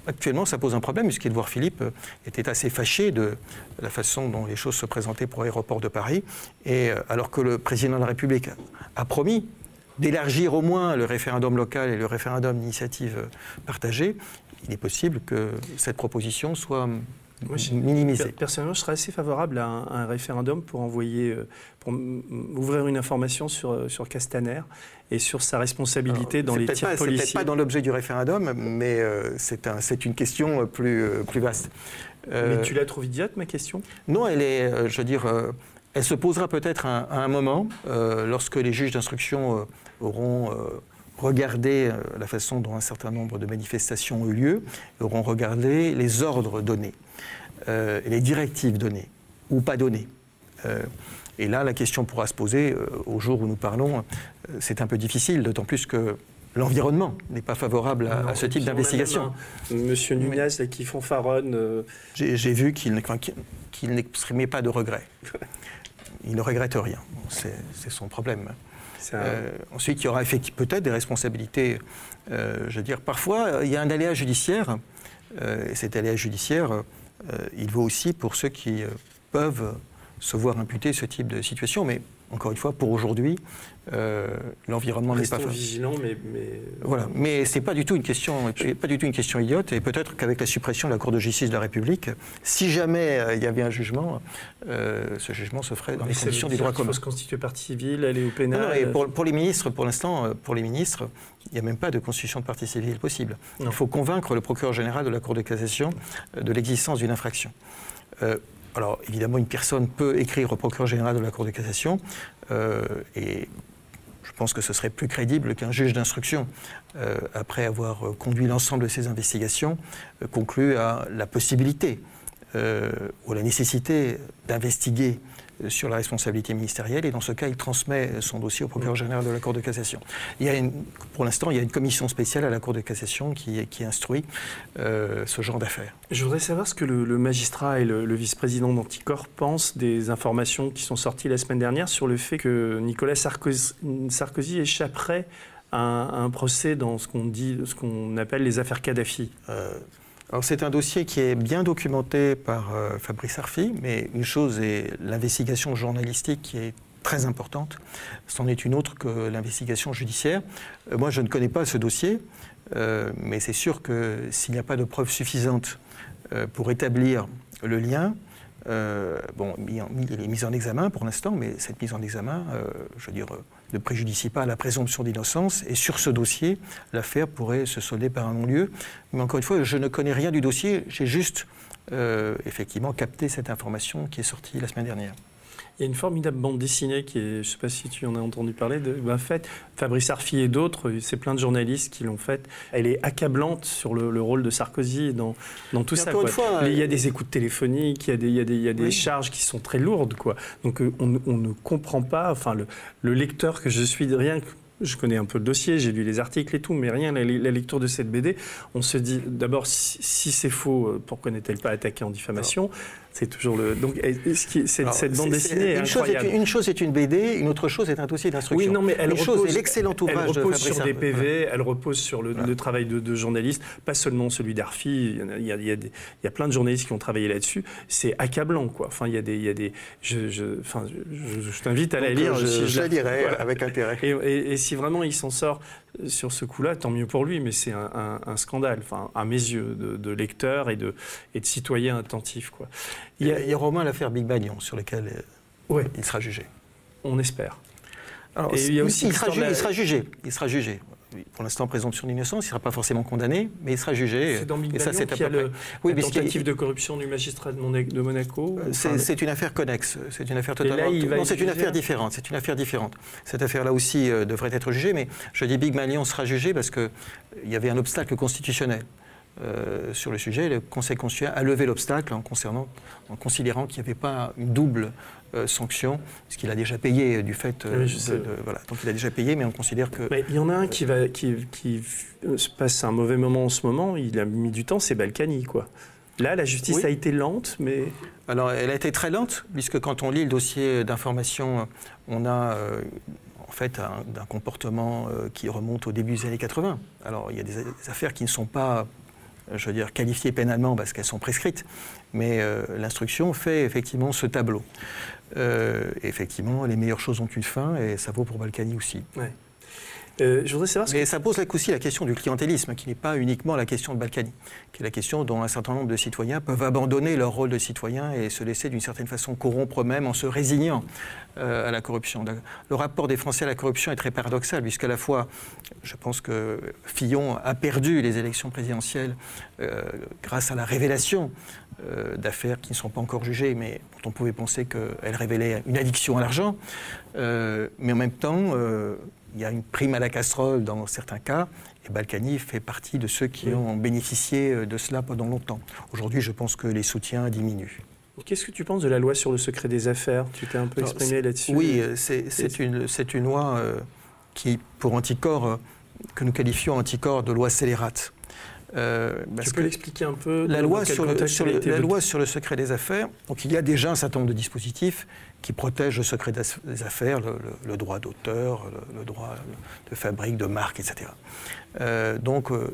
actuellement, ça pose un problème, puisqu'Edouard Philippe était assez fâché de la façon dont les choses se présentaient pour l'aéroport de Paris. Et alors que le président de la République a promis d'élargir au moins le référendum local et le référendum d'initiative partagée, il est possible que cette proposition soit Personnellement, je serais assez favorable à un, référendum pour envoyer, euh, pour ouvrir une information sur, euh, sur Castaner et sur sa responsabilité dans les tirs policiers. C'est peut-être pas dans l'objet du référendum, mais euh, c'est un, une question plus, plus vaste. mais tu la trouves idiote, ma question? Non, elle est, je veux dire, elle se posera peut-être à, un moment, lorsque les juges d'instruction auront regardé euh, la façon dont un certain nombre de manifestations ont eu lieu, auront regardé les ordres donnés, euh, les directives données ou pas données. et là, la question pourra se poser au jour où nous parlons. c'est un peu difficile, d'autant plus que l'environnement n'est pas favorable à, ce type d'investigation. Monsieur Nunez, qui fanfaronne. J'ai vu qu'il n'exprimait pas de regret. Il ne regrette rien. C'est son problème. Euh, ensuite, il y aura effectivement peut-être des responsabilités. Euh, je veux dire, parfois, il y a un aléa judiciaire, euh, et cet aléa judiciaire, il vaut aussi pour ceux qui peuvent se voir imputer ce type de situation. Mais encore une fois, pour aujourd'hui, euh, l'environnement n'est pas vigilant, mais, mais... voilà. Mais c'est pas du tout une question, pas du tout une question idiote. Et peut-être qu'avec la suppression de la Cour de justice de la République, si jamais euh, il y avait un jugement, euh, ce jugement se ferait dans les conditions du droit commun. Il faut se constituer partie civile, aller au pénal. et pour, les ministres, pour l'instant, pour les ministres, il n'y a même pas de constitution de partie civile possible. Il faut convaincre le procureur général de la Cour de cassation de l'existence d'une infraction. Alors évidemment, une personne peut écrire au procureur général de la Cour de cassation euh, et je pense que ce serait plus crédible qu'un juge d'instruction, euh, après avoir conduit l'ensemble de ces investigations, euh, conclue à la possibilité ou la nécessité d'investiguer sur la responsabilité ministérielle et dans ce cas, il transmet son dossier au procureur général de la Cour de cassation. Il y a une, pour l'instant, il y a une commission spéciale à la Cour de cassation qui, qui instruit euh, ce genre d'affaires. Je voudrais savoir ce que le, magistrat et le, vice-président d'Anticor pensent des informations qui sont sorties la semaine dernière sur le fait que Nicolas Sarkozy, échapperait à un, procès dans ce qu'on dit, ce qu'on appelle les affaires Kadhafi. Euh, c'est un dossier qui est bien documenté par euh, Fabrice Arfi, mais une chose est l'investigation journalistique qui est très importante. C'en est une autre que l'investigation judiciaire. Euh, moi, je ne connais pas ce dossier, euh, mais c'est sûr que s'il n'y a pas de preuves suffisantes pour établir le lien, bon, il est mis en examen pour l'instant, mais cette mise en examen, je veux dire, ne préjudicie pas la présomption d'innocence. Et sur ce dossier, l'affaire pourrait se solder par un non-lieu. Mais encore une fois, je ne connais rien du dossier. J'ai juste euh, effectivement capté cette information qui est sortie la semaine dernière. Il y a une formidable bande dessinée qui est, je ne sais pas si tu en as entendu parler, de, ben, fait, Fabrice Arfi et d'autres, c'est plein de journalistes qui l'ont faite. Elle est accablante sur le, rôle de Sarkozy dans, dans tout ça. il y a des écoutes téléphoniques, il y a des, il y a des, il y a des charges qui sont très lourdes. Quoi. Donc euh, on, on, ne comprend pas, enfin le, le lecteur que je suis, rien que je connais un peu le dossier, j'ai lu les articles et tout, mais rien, la, lecture de cette BD, on se dit d'abord si, c'est faux, euh, pourquoi n'est-elle pas attaquée en diffamation? C'est toujours le. Donc, cette, bande dessinée est, une Chose est une, chose est une BD, une autre chose est un dossier d'instruction. Oui, non, mais elle une repose, chose est l'excellent ouvrage elle repose sur des PV, elle repose sur le, travail de, de, journalistes, pas seulement celui d'Arfi. Il y, a, il, y a des, il y, a, plein de journalistes qui ont travaillé là-dessus. C'est accablant, quoi. Enfin, il y a des. Il y a des je, je, enfin, je, t'invite à la lire. Je, je la lirai avec intérêt. Et, et, et si vraiment il s'en sort sur ce coup-là, tant mieux pour lui, mais c'est un, scandale, enfin, à mes yeux, de, lecteurs et de, et de citoyens attentifs. Quoi. Il y a, il y a Romain l'affaire Big Bagnon, sur laquelle euh, il sera jugé. On espère. et il, aussi sera, il, sera, jugé. Il sera jugé pour l'instant présomption d'innocence, il ne sera pas forcément condamné, mais il sera jugé. C'est dans et ça, c'est a le, oui, la tentative de corruption du magistrat de, Monaco. Euh, c'est une affaire connexe. C'est une affaire totalement. non, c'est une affaire différente. C'est une affaire différente. Cette affaire-là aussi euh, devrait être jugée, mais je dis Big Malion sera jugé parce qu'il y avait un obstacle constitutionnel. Euh, sur le sujet. Le Conseil constitutionnel a levé l'obstacle en, en considérant qu'il n'y avait pas une double euh, sanction, parce qu'il a déjà payé du fait. Euh, voilà. Donc il a déjà payé, mais on considère que. il y en a un qui, va, qui, qui, se passe un mauvais moment en ce moment, il a mis du temps, c'est Balkany, quoi. Là, la justice a été lente, mais. Alors, elle a été très lente, puisque quand on lit le dossier d'information, on a. en fait, un, comportement qui remonte au début des années 80. Alors, il y a des affaires qui ne sont pas je veux dire, qualifiées pénalement parce qu'elles sont prescrites, mais euh, l'instruction fait effectivement ce tableau. Euh, effectivement, les meilleures choses ont une fin et ça vaut pour Balkany aussi. Euh, je voudrais savoir Mais ça pose aussi la question du clientélisme, qui n'est pas uniquement la question de Balkany, qui est la question dont un certain nombre de citoyens peuvent abandonner leur rôle de citoyen et se laisser d'une certaine façon corrompre eux-mêmes en se résignant euh, à la corruption. Le rapport des Français à la corruption est très paradoxal, puisqu'à la fois, je pense que Fillon a perdu les élections présidentielles euh, grâce à la révélation d'affaires qui ne sont pas encore jugées, mais dont on pouvait penser qu'elles révélaient une addiction à l'argent. mais en même temps, il y a une prime à la casserole dans certains cas, et Balkany fait partie de ceux qui ont bénéficié euh, de cela pendant longtemps. Aujourd'hui, je pense que les soutiens diminuent. Qu'est-ce que tu penses de la loi sur le secret des affaires? Tu t'es un peu exprimé là-dessus? Oui, euh, c'est une, une, loi euh, qui, pour anticorps, que nous qualifions anticorps de loi scélérate. Euh, tu peux l'expliquer un peu la loi, sur le, la loi sur le secret des affaires, donc il y a déjà un certain nombre de dispositifs qui protègent le secret des affaires, le, droit d'auteur, le, droit de fabrique, de marque, etc. Euh, donc, euh,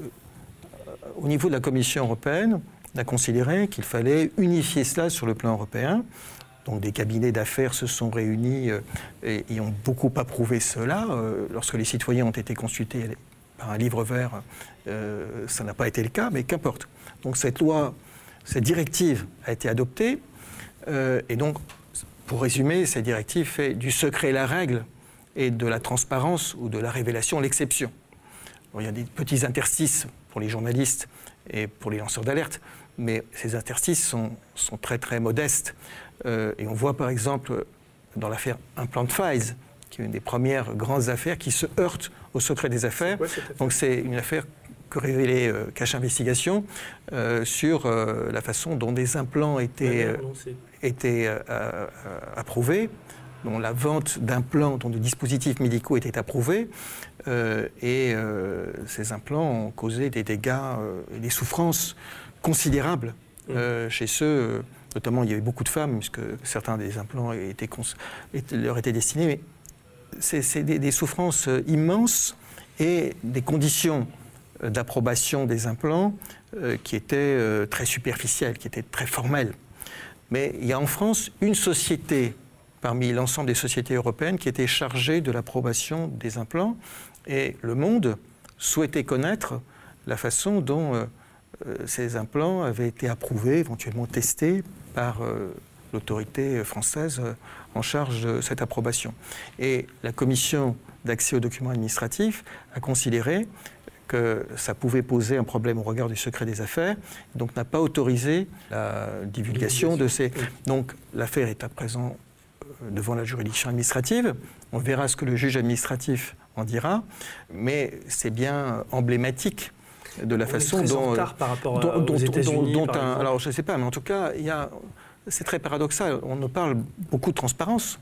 au niveau de la Commission européenne, on a considéré qu'il fallait unifier cela sur le plan européen. Donc des cabinets d'affaires se sont réunis et, et, ont beaucoup approuvé cela. lorsque les citoyens ont été consultés par un livre vert, euh, ça n'a pas été le cas, mais qu'importe. Donc cette loi, cette directive a été adoptée, euh, et donc, pour résumer, cette directive fait du secret la règle et de la transparence ou de la révélation l'exception. il y a des petits interstices pour les journalistes et pour les lanceurs d'alerte, mais ces interstices sont, sont très très modestes. Euh, et on voit par exemple dans l'affaire Implant Files, qui est une des premières grandes affaires qui se heurte au secret des affaires. Donc c'est une affaire que révélait Cache Investigation sur la façon dont des implants étaient, étaient approuvés dont la vente d'implants, dont de dispositifs médicaux était approuvés. et ces implants ont causé des dégâts et des souffrances considérables mmh. chez ceux Notamment, il y avait beaucoup de femmes, puisque certains des implants étaient, leur étaient destinés. Mais c'est des, souffrances euh, immenses et des conditions euh, d'approbation des implants euh, qui étaient très superficielles, qui étaient très formelles. Mais il y a en France une société parmi l'ensemble des sociétés européennes qui était chargée de l'approbation des implants et le monde souhaitait connaître la façon dont ces implants avaient été approuvés, éventuellement testés par euh, l'autorité française euh, en charge de cette approbation. Et la commission d'accès aux documents administratifs a considéré que ça pouvait poser un problème au regard du secret des affaires, donc n'a pas autorisé la divulgation de ces... Donc l'affaire est à présent euh, devant la juridiction administrative. On verra ce que le juge administratif en dira, mais c'est bien emblématique de la façon dont, par rapport dont, aux États-Unis, alors je ne sais pas, mais en tout cas, il y a, c'est très paradoxal. On nous parle beaucoup de transparence,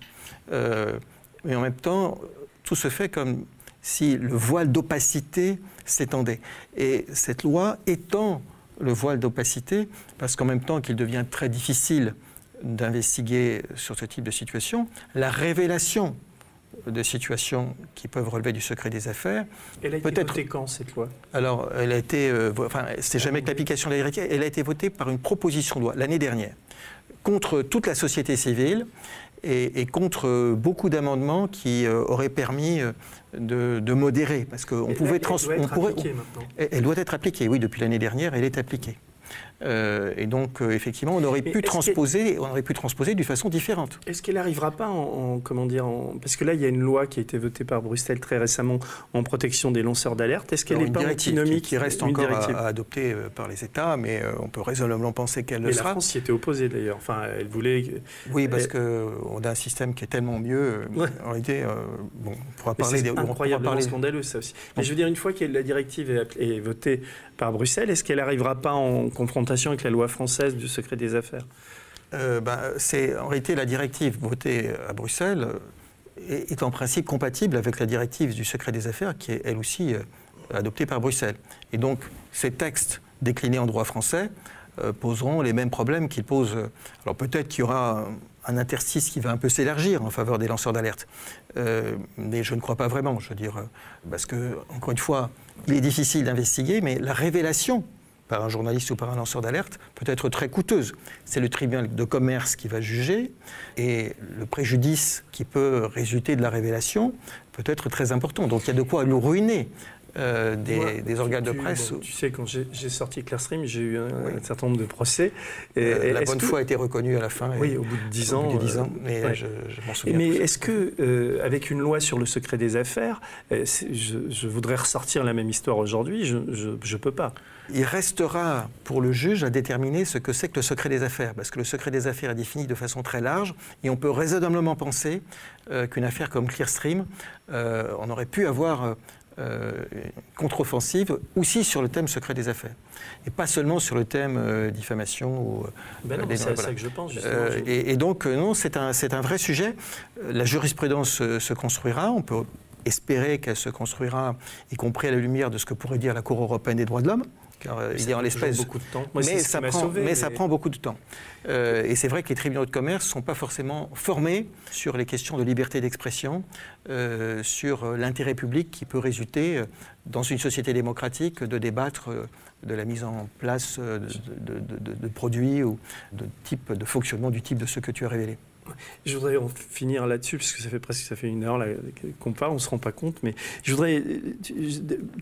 euh, mais en même temps, tout se fait comme si le voile d'opacité s'étendait. Et cette loi étend le voile d'opacité parce qu'en même temps qu'il devient très difficile d'investiguer sur ce type de situation, la révélation de situations qui peuvent relever du secret des affaires. Elle a été votée quand cette loi? Alors, elle a été, euh, enfin, c'est jamais que l'application de la directive. Elle a été votée par une proposition de loi l'année dernière contre toute la société civile et, contre beaucoup d'amendements qui euh, auraient permis euh, de, modérer, parce qu'on pouvait... Elle, doit être appliquée maintenant. Elle doit être appliquée, oui, depuis l'année dernière, elle est appliquée. Euh, et donc, euh, effectivement, on aurait, pu transposer, on aurait pu transposer d'une façon différente. Est-ce qu'elle n'arrivera pas en, comment dire, parce que là, il y a une loi qui a été votée par Bruxelles très récemment en protection des lanceurs d'alerte. Est-ce qu'elle n'est pas antinomique qui, reste encore à, adopter euh, par les États, mais on peut raisonnablement penser qu'elle le sera. La France y était opposée d'ailleurs. Enfin, elle voulait. Oui, parce qu'on a un système qui est tellement mieux. En réalité, bon, on pourra parler. C'est incroyablement scandaleux ça aussi. Mais je veux dire, une fois que la directive est, est votée par Bruxelles, est-ce qu'elle n'arrivera pas en confrontation avec la loi française du secret des affaires euh, ben, C'est en réalité la directive votée à Bruxelles euh, est, en principe compatible avec la directive du secret des affaires qui est elle aussi euh, adoptée par Bruxelles. Et donc ces textes déclinés en droit français poseront les mêmes problèmes qu'ils posent. Alors peut-être qu'il y aura un interstice qui va un peu s'élargir en faveur des lanceurs d'alerte. mais je ne crois pas vraiment, je veux dire, parce que, encore une fois, il est difficile d'investiguer, mais la révélation par un journaliste ou par un lanceur d'alerte peut être très coûteuse. C'est le tribunal de commerce qui va juger et le préjudice qui peut résulter de la révélation peut être très important. Donc il y a de quoi nous ruiner euh, des, organes de presse. tu sais, quand j'ai sorti Clearstream, j'ai eu un, certain nombre de procès. Euh, la bonne foi a été reconnue à la fin. Oui, au bout de 10 ans. Bout de 10 ans, mais euh, je, m'en souviens. Mais est-ce que, avec une loi sur le secret des affaires, je, voudrais ressortir la même histoire aujourd'hui Je ne peux pas. Il restera pour le juge à déterminer ce que c'est que le secret des affaires, parce que le secret des affaires est défini de façon très large, et on peut raisonnablement penser qu'une affaire comme Clearstream, on aurait pu avoir euh, contre-offensive aussi sur le thème secret des affaires. Et pas seulement sur le thème euh, diffamation. Ou, euh, ben c'est ça que je pense. Et, et, donc, non, c'est un, un, vrai sujet. La jurisprudence se construira. On peut espérer qu'elle se construira, y compris à la lumière de ce que pourrait dire la Cour européenne des droits de l'homme car il est en l'espèce. beaucoup de temps. mais, ça prend, mais, ça prend, beaucoup de temps. Euh, et c'est vrai que les tribunaux de commerce ne sont pas forcément formés sur les questions de liberté d'expression, euh, sur l'intérêt public qui peut résulter euh, dans une société démocratique de débattre de la mise en place de, de produits ou de, type, de fonctionnement du type de ce que tu as révélé. Je voudrais en finir là-dessus, parce que ça fait presque ça fait une heure qu'on parle, on ne se rend pas compte, mais je voudrais euh,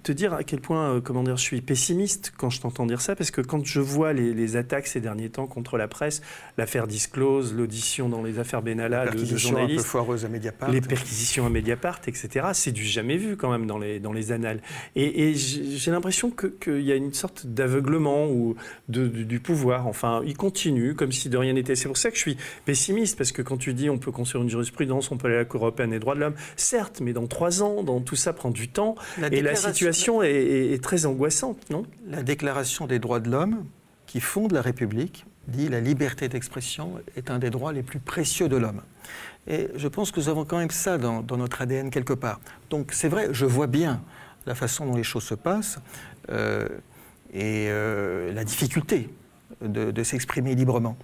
te dire à quel point euh, comment dire, je suis pessimiste quand je t'entends dire ça, parce que quand je vois les, attaques ces derniers temps contre la presse, l'affaire Disclose, l'audition dans les affaires Benalla de, journalistes, foireuse à Mediapart. les perquisitions à Mediapart, etc., c'est du jamais vu quand même dans les, dans les annales. Et, j'ai l'impression qu'il y a une sorte d'aveuglement ou du pouvoir. Enfin, il continue comme si de rien n'était. C'est pour ça que je suis pessimiste, parce que que quand tu dis on peut construire une jurisprudence, on peut aller à la Cour européenne des droits de l'homme, certes, mais dans trois ans, dans tout ça prend du temps. et la situation est, très angoissante, non? La déclaration des droits de l'homme, qui fonde la République, dit la liberté d'expression est un des droits les plus précieux de l'homme. Et je pense que nous avons quand même ça dans, notre ADN quelque part. Donc c'est vrai, je vois bien la façon dont les choses se passent euh, et euh, la difficulté de, s'exprimer librement.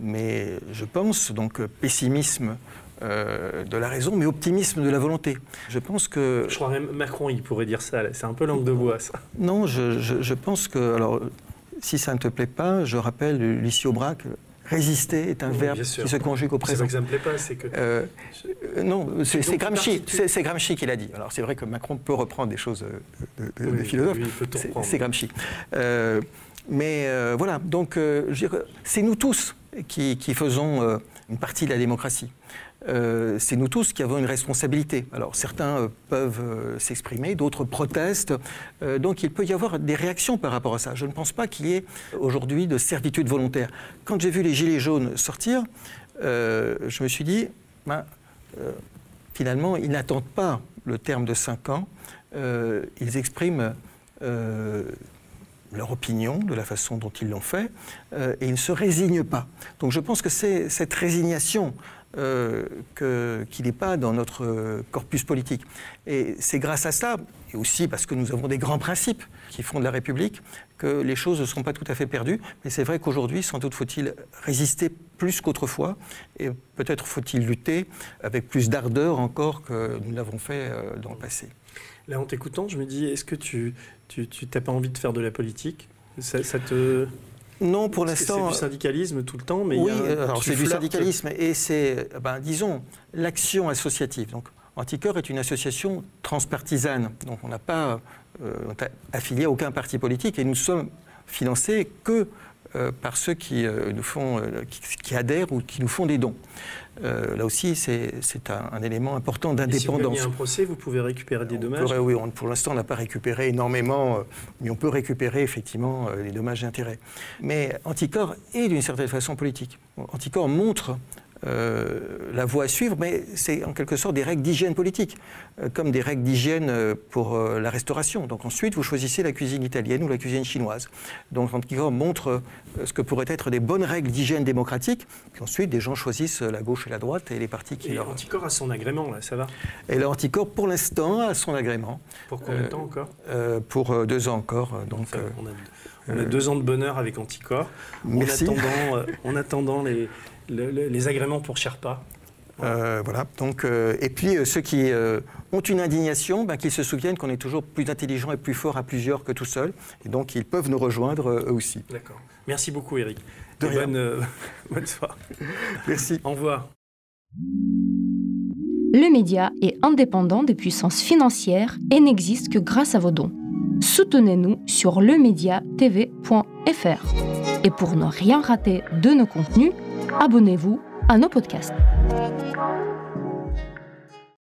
Mais je pense, donc pessimisme euh, de la raison, mais optimisme de la volonté. Je pense que... Je crois même Macron, il pourrait dire ça, c'est un peu langue de bois, ça. Non, je, je, pense que... Alors, si ça ne te plaît pas, je rappelle Lucie Aubrac, Résister est un verbe qui se conjugue au présent. C'est ça que ça me plaît pas, c'est que. Euh, non, c'est Gramsci, c'est Gramsci qui l'a dit. Alors c'est vrai que Macron peut reprendre des choses de, des philosophes. c'est Gramsci. Euh, mais euh, voilà, donc c'est nous tous qui, faisons une partie de la démocratie. Euh, c'est nous tous qui avons une responsabilité. Alors certains euh, peuvent euh, s'exprimer, d'autres protestent, donc il peut y avoir des réactions par rapport à ça. Je ne pense pas qu'il y ait aujourd'hui de servitude volontaire. Quand j'ai vu les Gilets jaunes sortir, je me suis dit, ben, finalement, ils n'attendent pas le terme de 5 ans, ils expriment leur opinion, de la façon dont ils l'ont fait, et ils ne se résignent pas. Donc je pense que c'est cette résignation euh, qu'il n'est pas dans notre corpus politique. Et c'est grâce à ça, et aussi parce que nous avons des grands principes qui font de la République, que les choses ne sont pas tout à fait perdues. Mais c'est vrai qu'aujourd'hui, sans doute faut-il résister plus qu'autrefois, et peut-être faut-il lutter avec plus d'ardeur encore que nous l'avons fait euh, dans le passé. Là, en t'écoutant, je me dis, est-ce que tu n'as tu, pas envie de faire de la politique? Ça, ça te... Non, pour l'instant. C'est du syndicalisme tout le temps, mais oui, alors c'est du syndicalisme et c'est, ben, disons, l'action associative. Donc, Anticorps est une association transpartisane, donc on n'a pas euh, affilié à aucun parti politique et nous sommes financés que euh, par ceux qui, euh, nous font, qui, adhèrent ou qui nous font des dons. là aussi, c'est un, élément important d'indépendance. Si vous un procès, vous pouvez récupérer des dommages Oui, pour l'instant, on n'a pas récupéré énormément, mais on peut récupérer effectivement les dommages et intérêts. Mais Anticorps est d'une certaine façon politique. Anticorps montre euh, la voie à suivre, mais c'est en quelque sorte des règles d'hygiène politique, euh, comme des règles d'hygiène euh, pour la restauration. Donc ensuite, vous choisissez la cuisine italienne ou la cuisine chinoise. Donc Anticorps montre ce que pourraient être des bonnes règles d'hygiène démocratique, puis ensuite des gens choisissent la gauche et la droite et les partis qui... Et l'anticorps a son agrément, là, ça va? Et l'anticorps, pour l'instant, a son agrément. Pour combien de temps encore? Pour deux ans encore. Donc, on, a, deux ans de bonheur avec Anticorps. Merci. En attendant, en attendant les les agréments pour Sherpa. Euh, voilà. Donc, euh, et puis euh, ceux qui ont une indignation, ben, qu'ils se souviennent qu'on est toujours plus intelligent et plus fort à plusieurs que tout seul. Et donc ils peuvent nous rejoindre eux aussi. D'accord. Merci beaucoup Eric. De bonne, bonne soirée. Merci. Au revoir. Le média est indépendant des puissances financières et n'existe que grâce à vos dons. Soutenez-nous sur lemediatv.fr. Et pour ne rien rater de nos contenus, abonnez-vous à nos podcasts.